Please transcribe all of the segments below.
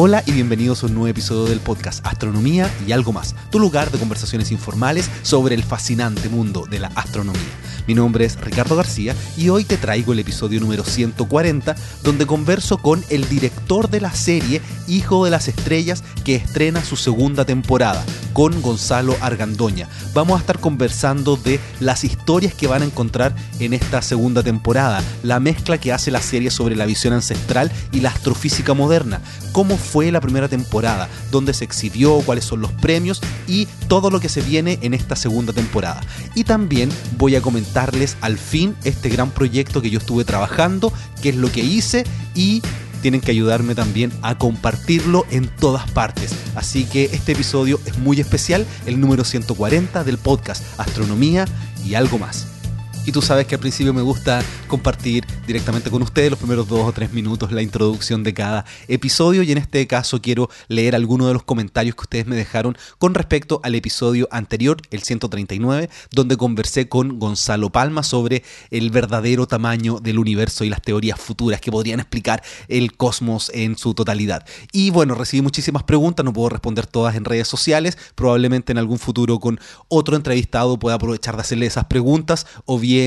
Hola y bienvenidos a un nuevo episodio del podcast Astronomía y algo más, tu lugar de conversaciones informales sobre el fascinante mundo de la astronomía. Mi nombre es Ricardo García y hoy te traigo el episodio número 140 donde converso con el director de la serie Hijo de las Estrellas que estrena su segunda temporada, con Gonzalo Argandoña. Vamos a estar conversando de las historias que van a encontrar en esta segunda temporada, la mezcla que hace la serie sobre la visión ancestral y la astrofísica moderna, cómo fue la primera temporada, dónde se exhibió, cuáles son los premios y todo lo que se viene en esta segunda temporada. Y también voy a comentarles al fin este gran proyecto que yo estuve trabajando, qué es lo que hice y tienen que ayudarme también a compartirlo en todas partes. Así que este episodio es muy especial, el número 140 del podcast Astronomía y algo más. Y tú sabes que al principio me gusta compartir directamente con ustedes los primeros dos o tres minutos la introducción de cada episodio y en este caso quiero leer algunos de los comentarios que ustedes me dejaron con respecto al episodio anterior, el 139, donde conversé con Gonzalo Palma sobre el verdadero tamaño del universo y las teorías futuras que podrían explicar el cosmos en su totalidad. Y bueno, recibí muchísimas preguntas, no puedo responder todas en redes sociales, probablemente en algún futuro con otro entrevistado pueda aprovechar de hacerle esas preguntas o bien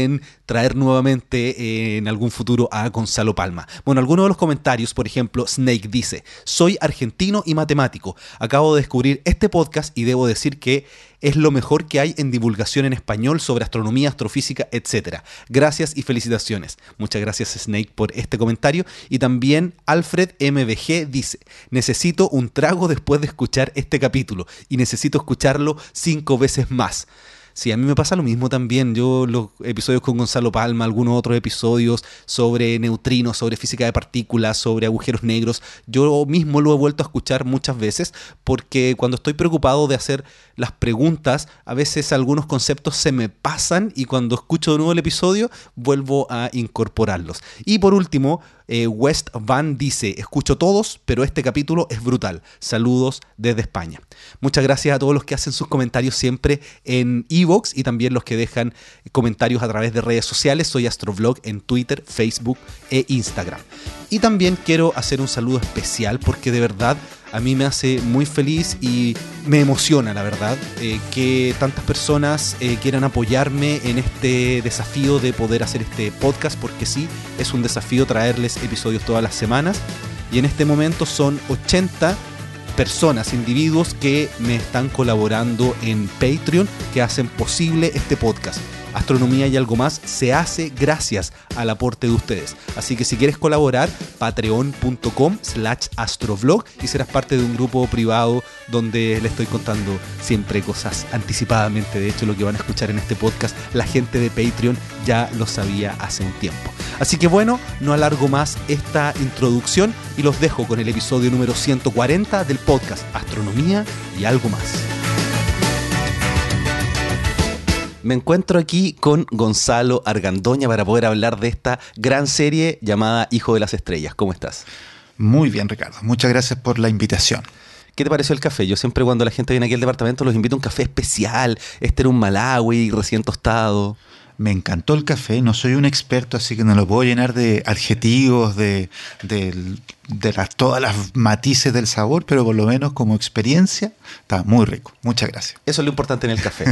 traer nuevamente eh, en algún futuro a Gonzalo Palma. Bueno, algunos de los comentarios, por ejemplo, Snake dice, soy argentino y matemático. Acabo de descubrir este podcast y debo decir que es lo mejor que hay en divulgación en español sobre astronomía, astrofísica, etc. Gracias y felicitaciones. Muchas gracias Snake por este comentario. Y también Alfred MBG dice, necesito un trago después de escuchar este capítulo y necesito escucharlo cinco veces más. Sí, a mí me pasa lo mismo también. Yo los episodios con Gonzalo Palma, algunos otros episodios sobre neutrinos, sobre física de partículas, sobre agujeros negros, yo mismo lo he vuelto a escuchar muchas veces porque cuando estoy preocupado de hacer las preguntas, a veces algunos conceptos se me pasan y cuando escucho de nuevo el episodio vuelvo a incorporarlos. Y por último, eh, West Van dice, escucho todos, pero este capítulo es brutal. Saludos desde España. Muchas gracias a todos los que hacen sus comentarios siempre en Evox y también los que dejan comentarios a través de redes sociales. Soy Astrovlog en Twitter, Facebook e Instagram. Y también quiero hacer un saludo especial porque de verdad a mí me hace muy feliz y me emociona, la verdad, eh, que tantas personas eh, quieran apoyarme en este desafío de poder hacer este podcast, porque sí, es un desafío traerles episodios todas las semanas. Y en este momento son 80 personas, individuos que me están colaborando en Patreon, que hacen posible este podcast. Astronomía y algo más se hace gracias al aporte de ustedes. Así que si quieres colaborar, patreon.com slash astrovlog y serás parte de un grupo privado donde le estoy contando siempre cosas anticipadamente. De hecho, lo que van a escuchar en este podcast, la gente de Patreon ya lo sabía hace un tiempo. Así que bueno, no alargo más esta introducción y los dejo con el episodio número 140 del podcast Astronomía y algo más. Me encuentro aquí con Gonzalo Argandoña para poder hablar de esta gran serie llamada Hijo de las Estrellas. ¿Cómo estás? Muy bien, Ricardo. Muchas gracias por la invitación. ¿Qué te pareció el café? Yo siempre cuando la gente viene aquí al departamento los invito a un café especial. Este era un Malawi recién tostado. Me encantó el café, no soy un experto, así que no lo puedo llenar de adjetivos, de, de, todas las matices del sabor, pero por lo menos como experiencia está muy rico. Muchas gracias. Eso es lo importante en el café,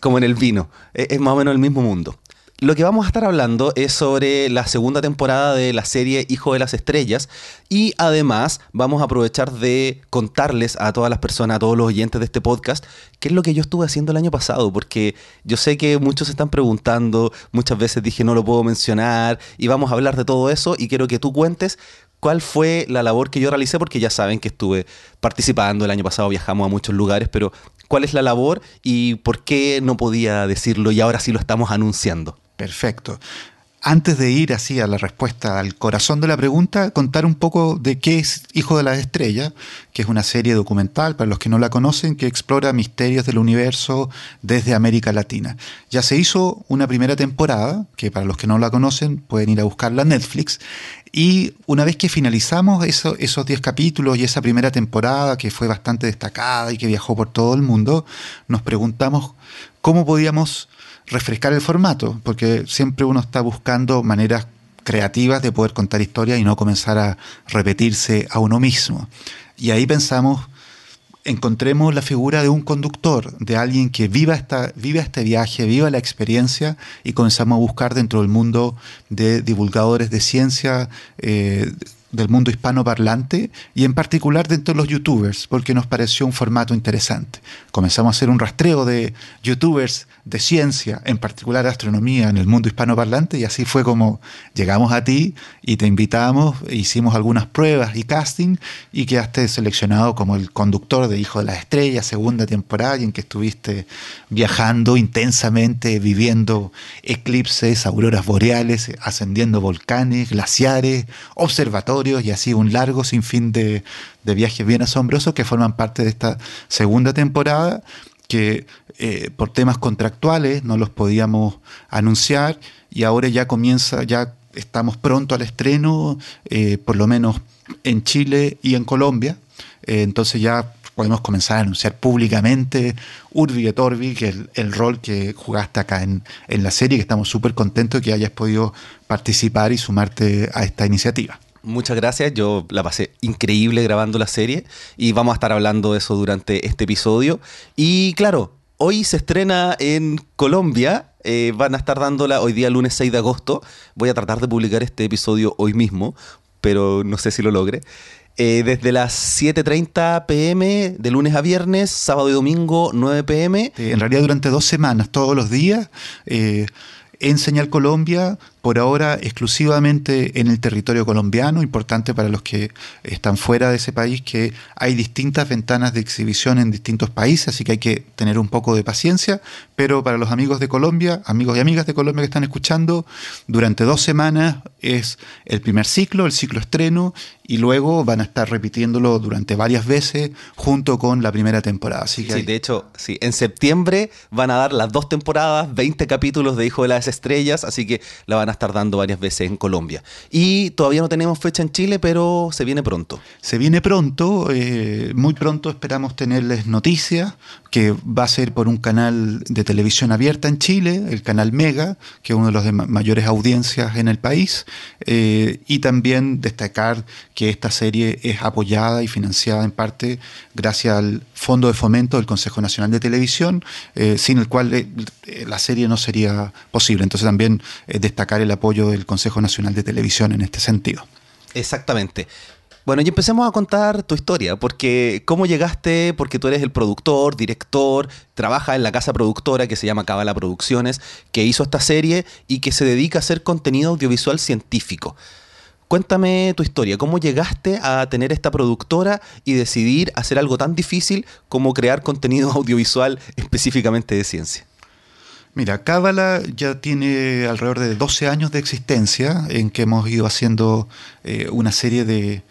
como en el vino. es más o menos el mismo mundo. Lo que vamos a estar hablando es sobre la segunda temporada de la serie Hijo de las Estrellas y además vamos a aprovechar de contarles a todas las personas, a todos los oyentes de este podcast, qué es lo que yo estuve haciendo el año pasado, porque yo sé que muchos se están preguntando, muchas veces dije no lo puedo mencionar y vamos a hablar de todo eso y quiero que tú cuentes cuál fue la labor que yo realicé, porque ya saben que estuve participando el año pasado, viajamos a muchos lugares, pero cuál es la labor y por qué no podía decirlo y ahora sí lo estamos anunciando. Perfecto. Antes de ir así a la respuesta al corazón de la pregunta, contar un poco de qué es Hijo de la Estrella, que es una serie documental, para los que no la conocen, que explora misterios del universo desde América Latina. Ya se hizo una primera temporada, que para los que no la conocen pueden ir a buscarla en Netflix, y una vez que finalizamos esos 10 capítulos y esa primera temporada, que fue bastante destacada y que viajó por todo el mundo, nos preguntamos cómo podíamos refrescar el formato, porque siempre uno está buscando maneras creativas de poder contar historias y no comenzar a repetirse a uno mismo. Y ahí pensamos, encontremos la figura de un conductor, de alguien que viva, esta, viva este viaje, viva la experiencia y comenzamos a buscar dentro del mundo de divulgadores de ciencia, eh, del mundo hispanoparlante y en particular dentro de los youtubers, porque nos pareció un formato interesante. Comenzamos a hacer un rastreo de youtubers de ciencia, en particular astronomía, en el mundo hispanoparlante y así fue como llegamos a ti y te invitamos, hicimos algunas pruebas y casting y quedaste seleccionado como el conductor de Hijo de las Estrellas, segunda temporada, en que estuviste viajando intensamente, viviendo eclipses, auroras boreales, ascendiendo volcanes, glaciares, observatorios y así un largo sinfín de, de viajes bien asombrosos que forman parte de esta segunda temporada que eh, por temas contractuales no los podíamos anunciar y ahora ya comienza, ya estamos pronto al estreno, eh, por lo menos en Chile y en Colombia. Eh, entonces ya podemos comenzar a anunciar públicamente Urbi et Orbi, que es el, rol que jugaste acá en, en la serie, que estamos súper contentos de que hayas podido participar y sumarte a esta iniciativa muchas gracias. Yo la pasé increíble grabando la serie y vamos a estar hablando de eso durante este episodio. Y claro, hoy se estrena en Colombia. Eh, van a estar dándola hoy día, lunes 6 de agosto. Voy a tratar de publicar este episodio hoy mismo, pero no sé si lo logre. Eh, desde las 7.30 pm de lunes a viernes, sábado y domingo 9 pm. en realidad durante dos semanas, todos los días. Eh, en Señal Colombia por ahora exclusivamente en el territorio colombiano, importante para los que están fuera de ese país que hay distintas ventanas de exhibición en distintos países, así que hay que tener un poco de paciencia, pero para los amigos de Colombia, amigos y amigas de Colombia que están escuchando, durante dos semanas es el primer ciclo, el ciclo estreno, y luego van a estar repitiéndolo durante varias veces junto con la primera temporada. Así que sí, de hecho, sí, en septiembre van a dar las dos temporadas, 20 capítulos de Hijo de las Estrellas, así que la van a estar dando varias veces en Colombia. Y todavía no tenemos fecha en Chile, pero se viene pronto. Se viene pronto, eh, muy pronto esperamos tenerles noticias, que va a ser por un canal de televisión abierta en Chile, el canal Mega, que es uno de los mayores audiencias en el país, eh, y también destacar que esta serie es apoyada y financiada en parte gracias al Fondo de Fomento del Consejo Nacional de Televisión, eh, sin el cual la serie no sería posible. Entonces también destacar el apoyo del Consejo Nacional de Televisión en este sentido. Exactamente. Bueno, y empecemos a contar tu historia, porque cómo llegaste, porque tú eres el productor, director, trabaja en la casa productora que se llama Cabala Producciones, que hizo esta serie y que se dedica a hacer contenido audiovisual científico. Cuéntame tu historia, cómo llegaste a tener esta productora y decidir hacer algo tan difícil como crear contenido audiovisual específicamente de ciencia. Mira, Cábala ya tiene alrededor de 12 años de existencia en que hemos ido haciendo eh, una serie de,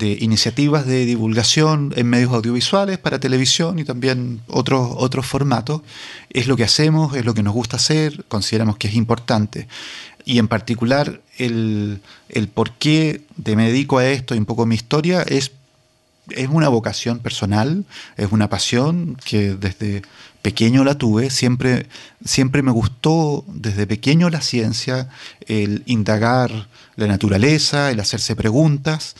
iniciativas de divulgación en medios audiovisuales para televisión y también otros, otros formatos. Es lo que hacemos, es lo que nos gusta hacer, consideramos que es importante. Y en particular el, el por qué de me dedico a esto y un poco mi historia es es una vocación personal, es una pasión que desde pequeño la tuve, siempre, siempre me gustó desde pequeño la ciencia, el indagar la naturaleza, el hacerse preguntas.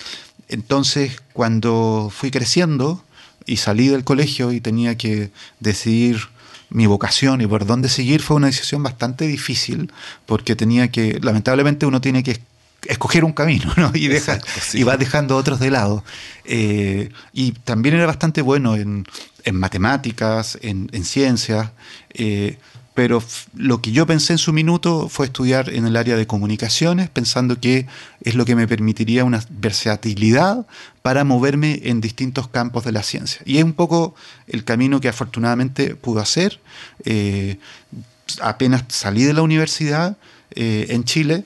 Entonces, cuando fui creciendo y salí del colegio y tenía que decidir mi vocación y por dónde seguir, fue una decisión bastante difícil, porque tenía que, lamentablemente uno tiene que escoger un camino ¿no? y, deja, y vas dejando otros de lado. Eh, y también era bastante bueno en, matemáticas, en, ciencias, eh, pero lo que yo pensé en su minuto fue estudiar en el área de comunicaciones, pensando que es lo que me permitiría una versatilidad para moverme en distintos campos de la ciencia. Y es un poco el camino que afortunadamente pude hacer. Eh, apenas salí de la universidad en Chile,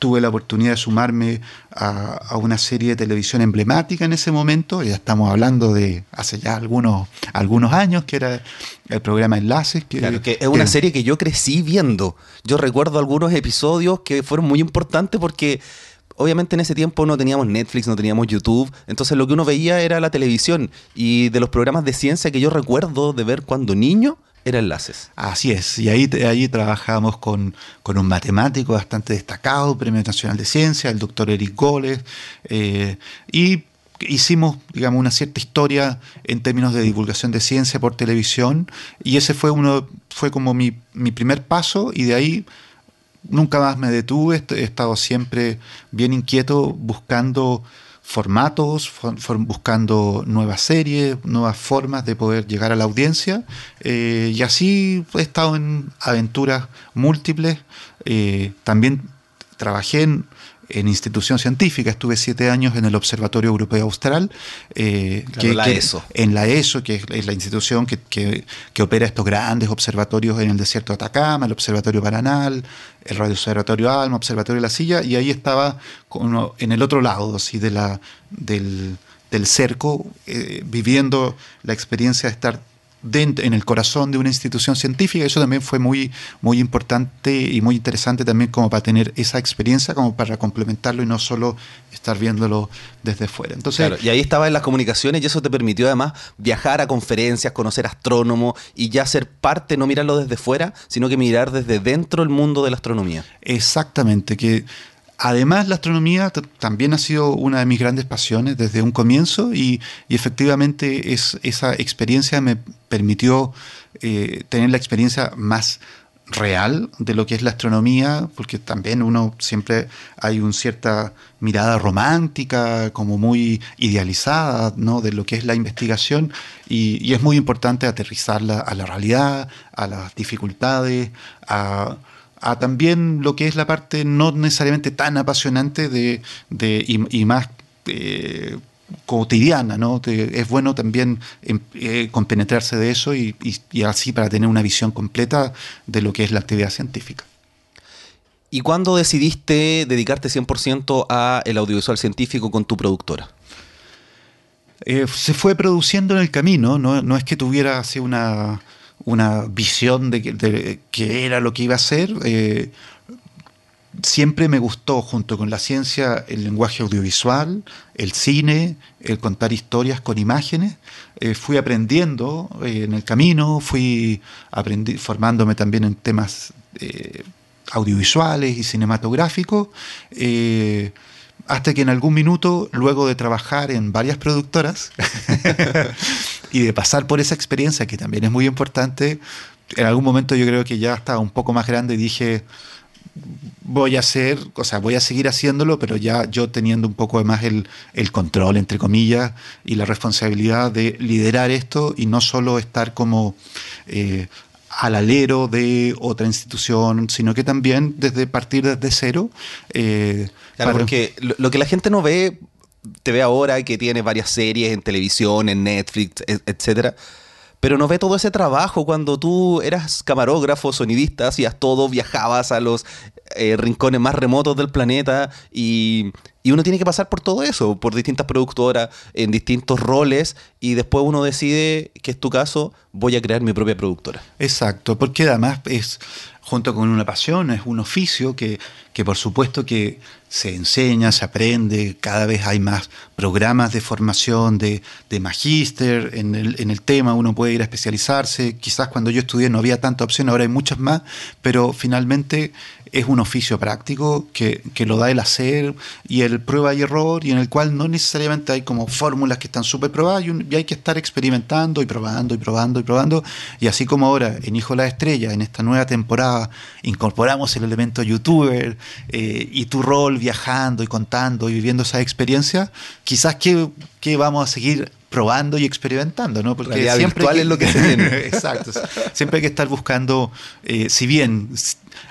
tuve la oportunidad de sumarme a, una serie de televisión emblemática en ese momento, ya estamos hablando de hace ya algunos, algunos años, que era el programa Enlaces. Que, que es una serie que yo crecí viendo. Yo recuerdo algunos episodios que fueron muy importantes porque obviamente en ese tiempo no teníamos Netflix, no teníamos YouTube, entonces lo que uno veía era la televisión y de los programas de ciencia que yo recuerdo de ver cuando niño era enlaces. Así es, y ahí, ahí trabajamos con, con un matemático bastante destacado, Premio Nacional de Ciencia, el doctor Eric Goles, eh, y hicimos, digamos, una cierta historia en términos de divulgación de ciencia por televisión, y ese fue uno, fue como mi, mi primer paso, y de ahí nunca más me detuve, he estado siempre bien inquieto buscando formatos, buscando nuevas series, nuevas formas de poder llegar a la audiencia. Eh, y así he estado en aventuras múltiples. Eh, también trabajé en en institución científica. Estuve siete años en el Observatorio Europeo Austral. Eh, que, la ESO. En la ESO, que es, la institución que, opera estos grandes observatorios en el desierto de Atacama, el Observatorio Paranal, el Radio Observatorio Alma, Observatorio de la Silla, y ahí estaba en el otro lado así, de la, del, cerco, eh, viviendo la experiencia de estar en el corazón de una institución científica. Eso también fue muy, muy importante y muy interesante también como para tener esa experiencia, como para complementarlo y no solo estar viéndolo desde fuera. Entonces, y ahí estaba en las comunicaciones y eso te permitió además viajar a conferencias, conocer astrónomos y ya ser parte, no mirarlo desde fuera, sino que mirar desde dentro el mundo de la astronomía. Exactamente, que Además, la astronomía también ha sido una de mis grandes pasiones desde un comienzo y, efectivamente es, esa experiencia me permitió eh, tener la experiencia más real de lo que es la astronomía, porque también uno siempre hay una cierta mirada romántica, como muy idealizada, ¿no? de lo que es la investigación, y, y es muy importante aterrizarla a la realidad, a las dificultades, a a también lo que es la parte no necesariamente tan apasionante de, y, más eh, cotidiana, ¿no? es bueno también em, eh, compenetrarse de eso y, así para tener una visión completa de lo que es la actividad científica. ¿Y cuándo decidiste dedicarte 100% a el audiovisual científico con tu productora? Eh, se fue produciendo en el camino, no, no es que tuviera así una una visión de, que, qué era lo que iba a ser. Eh, siempre me gustó, junto con la ciencia, el lenguaje audiovisual, el cine, el contar historias con imágenes. Eh, fui aprendiendo eh, en el camino, fui formándome también en temas audiovisuales y cinematográficos hasta que en algún minuto, luego de trabajar en varias productoras y de pasar por esa experiencia, que también es muy importante, en algún momento yo creo que ya estaba un poco más grande y dije, voy a hacer, o sea, voy a seguir haciéndolo, pero ya yo teniendo un poco más el, el, control, entre comillas, y la responsabilidad de liderar esto y no solo estar como eh, al alero de otra institución, sino que también desde partir desde cero. Eh, claro, porque lo, que la gente no ve, te ve ahora que tiene varias series en televisión, en Netflix, etcétera. Pero no ve todo ese trabajo cuando tú eras camarógrafo, sonidista, hacías todo, viajabas a los eh, rincones más remotos del planeta y y uno tiene que pasar por todo eso, por distintas productoras, en distintos roles, y después uno decide, que es tu caso, voy a crear mi propia productora. Exacto, porque además es, junto con una pasión, es un oficio que, que por supuesto que se enseña, se aprende, cada vez hay más programas de formación, de, de magíster en el, en el tema, uno puede ir a especializarse, quizás cuando yo estudié no había tanta opción, ahora hay muchas más, pero finalmente es un oficio práctico que, que, lo da el hacer y el prueba y error y en el cual no necesariamente hay como fórmulas que están súper probadas y, hay que estar experimentando y probando y probando y probando. Y así como ahora en Hijo la Estrella, en esta nueva temporada, incorporamos el elemento youtuber eh, y tu rol viajando y contando y viviendo esa experiencia, quizás que vamos a seguir probando y experimentando, ¿no? Porque siempre es lo que se viene. Exacto. Siempre hay que estar buscando, eh, si bien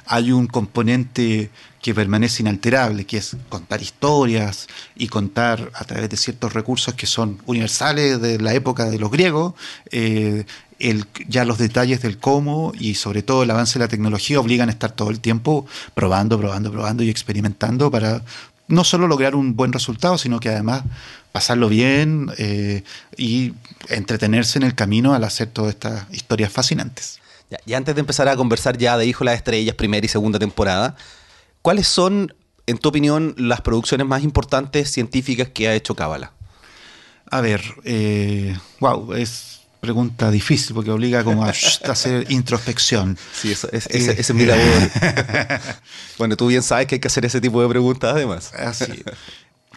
hay un componente que permanece inalterable, que es contar historias y contar a través de ciertos recursos que son universales de la época de los griegos, eh, el, ya los detalles del cómo y sobre todo el avance de la tecnología obligan a estar todo el tiempo probando, probando, probando y experimentando para no solo lograr un buen resultado, sino que además pasarlo bien eh, y entretenerse en el camino al hacer todas estas historias fascinantes. y antes de empezar a conversar ya de Hijo de las Estrellas, primera y segunda temporada, ¿cuáles son, en tu opinión, las producciones más importantes científicas que ha hecho Cábala? A ver, wow, eh, es pregunta difícil porque obliga como a, hacer introspección. Sí, eso, es, ese, es mi labor. bueno, tú bien sabes que hay que hacer ese tipo de preguntas además. Así.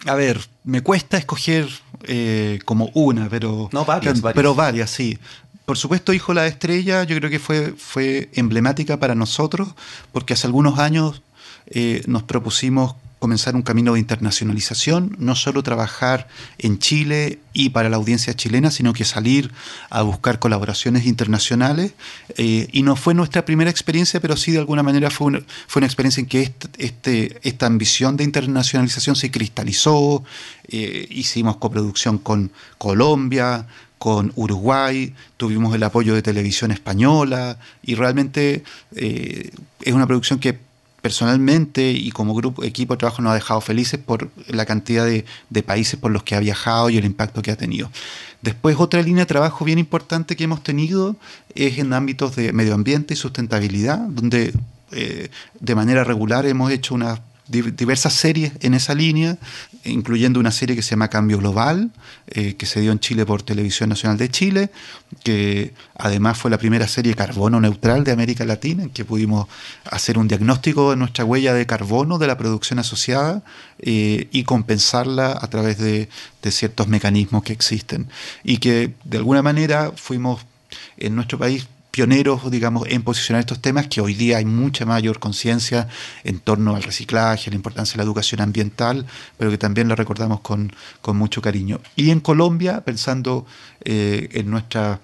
A ver, me cuesta escoger eh, como una, pero, no, varias, pero varias, sí. Por supuesto, Hijo la Estrella, yo creo que fue, fue emblemática para nosotros, porque hace algunos años eh, nos propusimos comenzar un camino de internacionalización, no solo trabajar en Chile y para la audiencia chilena, sino que salir a buscar colaboraciones internacionales. Eh, y no fue nuestra primera experiencia, pero sí de alguna manera fue una, fue una experiencia en que este, esta ambición de internacionalización se cristalizó. Eh, hicimos coproducción con Colombia, con Uruguay, tuvimos el apoyo de televisión española y realmente eh, es una producción que personalmente y como grupo, equipo de trabajo nos ha dejado felices por la cantidad de, países por los que ha viajado y el impacto que ha tenido. Después, otra línea de trabajo bien importante que hemos tenido es en ámbitos de medio ambiente y sustentabilidad, donde eh, de manera regular hemos hecho una diversas series en esa línea, incluyendo una serie que se llama Cambio Global, eh, que se dio en Chile por Televisión Nacional de Chile, que además fue la primera serie carbono neutral de América Latina, en que pudimos hacer un diagnóstico de nuestra huella de carbono de la producción asociada eh, y compensarla a través de, de ciertos mecanismos que existen. Y que de alguna manera fuimos en nuestro país pioneros, digamos, en posicionar estos temas, que hoy día hay mucha mayor conciencia en torno al reciclaje, la importancia de la educación ambiental, pero que también lo recordamos con, mucho cariño. Y en Colombia, pensando eh, en nuestra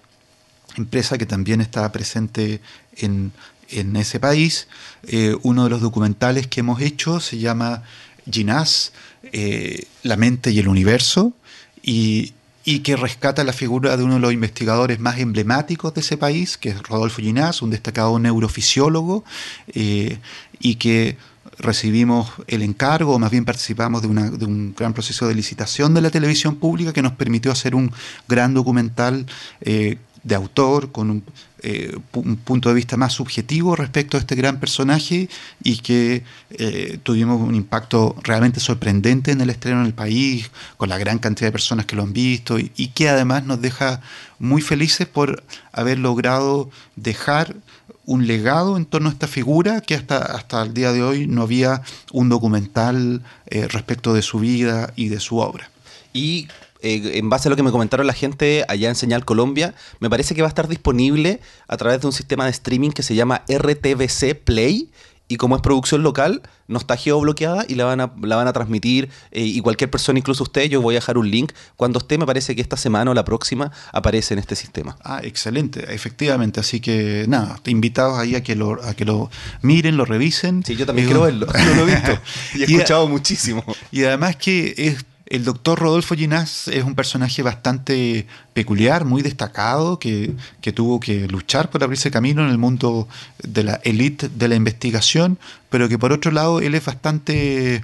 empresa que también está presente en, ese país, eh, uno de los documentales que hemos hecho se llama Ginás, eh, La mente y el universo, y y que rescata la figura de uno de los investigadores más emblemáticos de ese país, que es Rodolfo Ginás, un destacado neurofisiólogo, eh, y que recibimos el encargo, o más bien participamos de, un gran proceso de licitación de la televisión pública que nos permitió hacer un gran documental eh, de autor, con eh, un, punto de vista más subjetivo respecto a este gran personaje y que eh, tuvimos un impacto realmente sorprendente en el estreno en el país, con la gran cantidad de personas que lo han visto y, que además nos deja muy felices por haber logrado dejar un legado en torno a esta figura que hasta, hasta el día de hoy no había un documental eh, respecto de su vida y de su obra. Y eh, en base a lo que me comentaron la gente allá en Señal Colombia, me parece que va a estar disponible a través de un sistema de streaming que se llama RTVC Play. Y como es producción local, no está geobloqueada y la van a, la van a transmitir. Eh, y cualquier persona, incluso usted, yo voy a dejar un link. Cuando esté, me parece que esta semana o la próxima aparece en este sistema. Ah, excelente, efectivamente. Así que nada, te invitados ahí a que lo, a que lo miren, lo revisen. Sí, yo también quiero verlo. no lo he visto. Y he escuchado muchísimo. Y además que es el doctor Rodolfo Ginás es un personaje bastante peculiar, muy destacado, que, tuvo que luchar por abrirse camino en el mundo de la élite de la investigación, pero que por otro lado él es bastante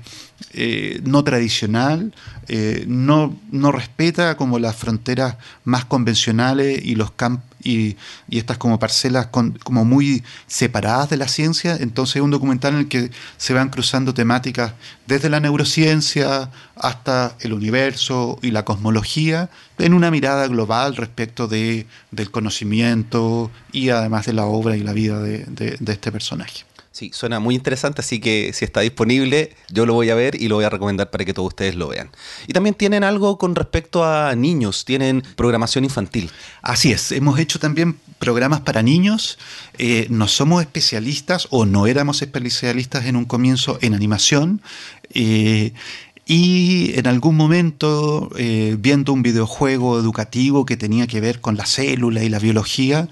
eh, no tradicional, eh, no, no respeta como las fronteras más convencionales y los campos y, estas como parcelas como muy separadas de la ciencia. Entonces es un documental en el que se van cruzando temáticas desde la neurociencia hasta el universo y la cosmología en una mirada global respecto de, del conocimiento y además de la obra y la vida de este personaje. Sí, suena muy interesante, así que si está disponible, yo lo voy a ver y lo voy a recomendar para que todos ustedes lo vean. Y también tienen algo con respecto a niños, tienen programación infantil. Así es, hemos hecho también programas para niños. Eh, no somos especialistas o no éramos especialistas en un comienzo en animación. Eh, y en algún momento, eh, viendo un videojuego educativo que tenía que ver con la célula y la biología,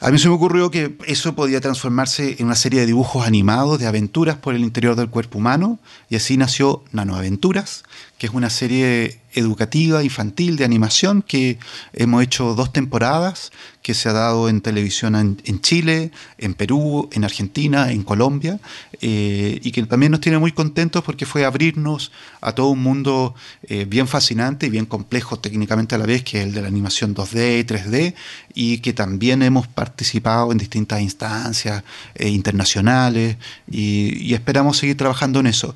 a mí se me ocurrió que eso podía transformarse en una serie de dibujos animados de aventuras por el interior del cuerpo humano y así nació Nanoaventuras, que es una serie educativa infantil de animación que hemos hecho dos temporadas, que se ha dado en televisión en, Chile, en Perú, en Argentina, en Colombia, eh, y que también nos tiene muy contentos porque fue abrirnos a todo un mundo eh, bien fascinante y bien complejo técnicamente a la vez, que es el de la animación 2D y 3D, y que también hemos participado en distintas instancias eh, internacionales y esperamos seguir trabajando en eso.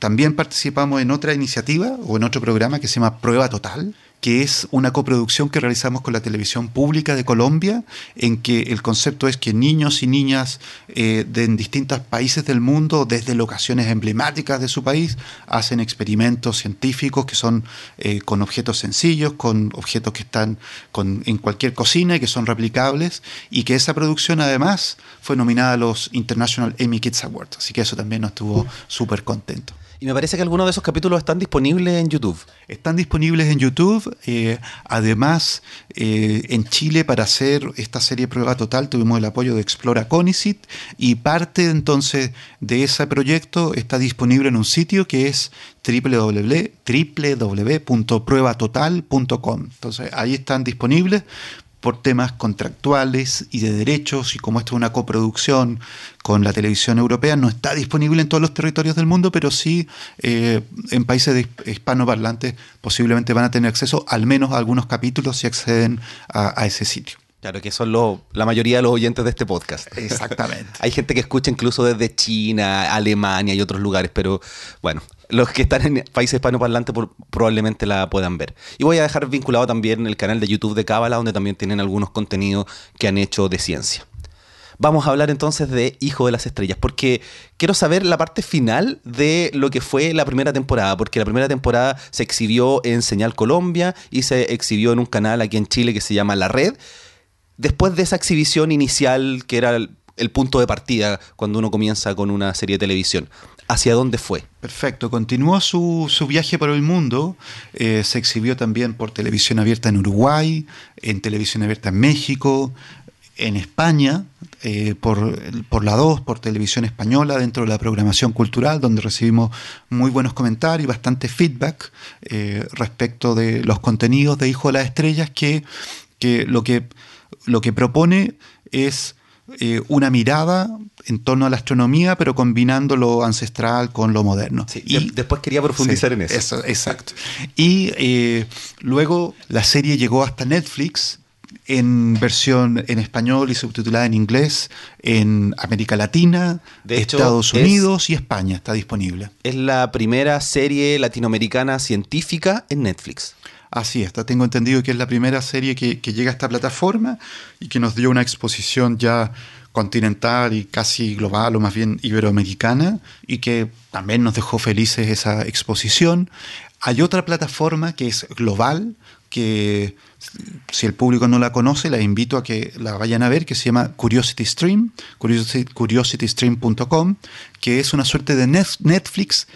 También participamos en otra iniciativa o en otro programa que se llama Prueba Total, que es una coproducción que realizamos con la televisión pública de Colombia, en que el concepto es que niños y niñas eh, de en distintos países del mundo, desde locaciones emblemáticas de su país, hacen experimentos científicos que son eh, con objetos sencillos, con objetos que están con, en cualquier cocina y que son replicables, y que esa producción además fue nominada a los International Emmy Kids Awards, así que eso también nos estuvo súper contento. Y me parece que algunos de esos capítulos están disponibles en YouTube. Están disponibles en YouTube. Eh, además, eh, en Chile, para hacer esta serie Prueba Total, tuvimos el apoyo de Explora Conicit y parte entonces de ese proyecto está disponible en un sitio que es www.pruebatotal.com. Entonces, ahí están disponibles por temas contractuales y de derechos, y como esto es una coproducción con la televisión europea, no está disponible en todos los territorios del mundo, pero sí eh, en países hispanoparlantes posiblemente van a tener acceso al menos a algunos capítulos si acceden a, ese sitio. Claro, que son la mayoría de los oyentes de este podcast. Exactamente. Hay gente que escucha incluso desde China, Alemania y otros lugares, pero bueno, los que están en países hispanoparlantes probablemente la puedan ver. Y voy a dejar vinculado también el canal de YouTube de Cábala, donde también tienen algunos contenidos que han hecho de ciencia. Vamos a hablar entonces de Hijo de las Estrellas, porque quiero saber la parte final de lo que fue la primera temporada, porque la primera temporada se exhibió en Señal Colombia y se exhibió en un canal aquí en Chile que se llama La Red. Después de esa exhibición inicial, que era el punto de partida cuando uno comienza con una serie de televisión hacia dónde fue. Perfecto, continuó su, viaje por el mundo, eh, se exhibió también por televisión abierta en Uruguay, en televisión abierta en México, en España, eh, por, por, la 2, por televisión española, dentro de la programación cultural, donde recibimos muy buenos comentarios y bastante feedback eh, respecto de los contenidos de Hijo de las Estrellas, que, que, lo, que lo que propone es eh, una mirada en torno a la astronomía, pero combinando lo ancestral con lo moderno. y después quería profundizar en eso. Exacto. Y eh, luego la serie llegó hasta Netflix en versión en español y subtitulada en inglés en América Latina, de Estados Unidos y España está disponible. Es la primera serie latinoamericana científica en Netflix. Así está, tengo entendido que es la primera serie que, llega a esta plataforma y que nos dio una exposición ya continental y casi global o más bien iberoamericana y que también nos dejó felices esa exposición. Hay otra plataforma que es global, que si el público no la conoce, la invito a que la vayan a ver, que se llama Curiosity Stream, curiositystream.com, que es una suerte de Netflix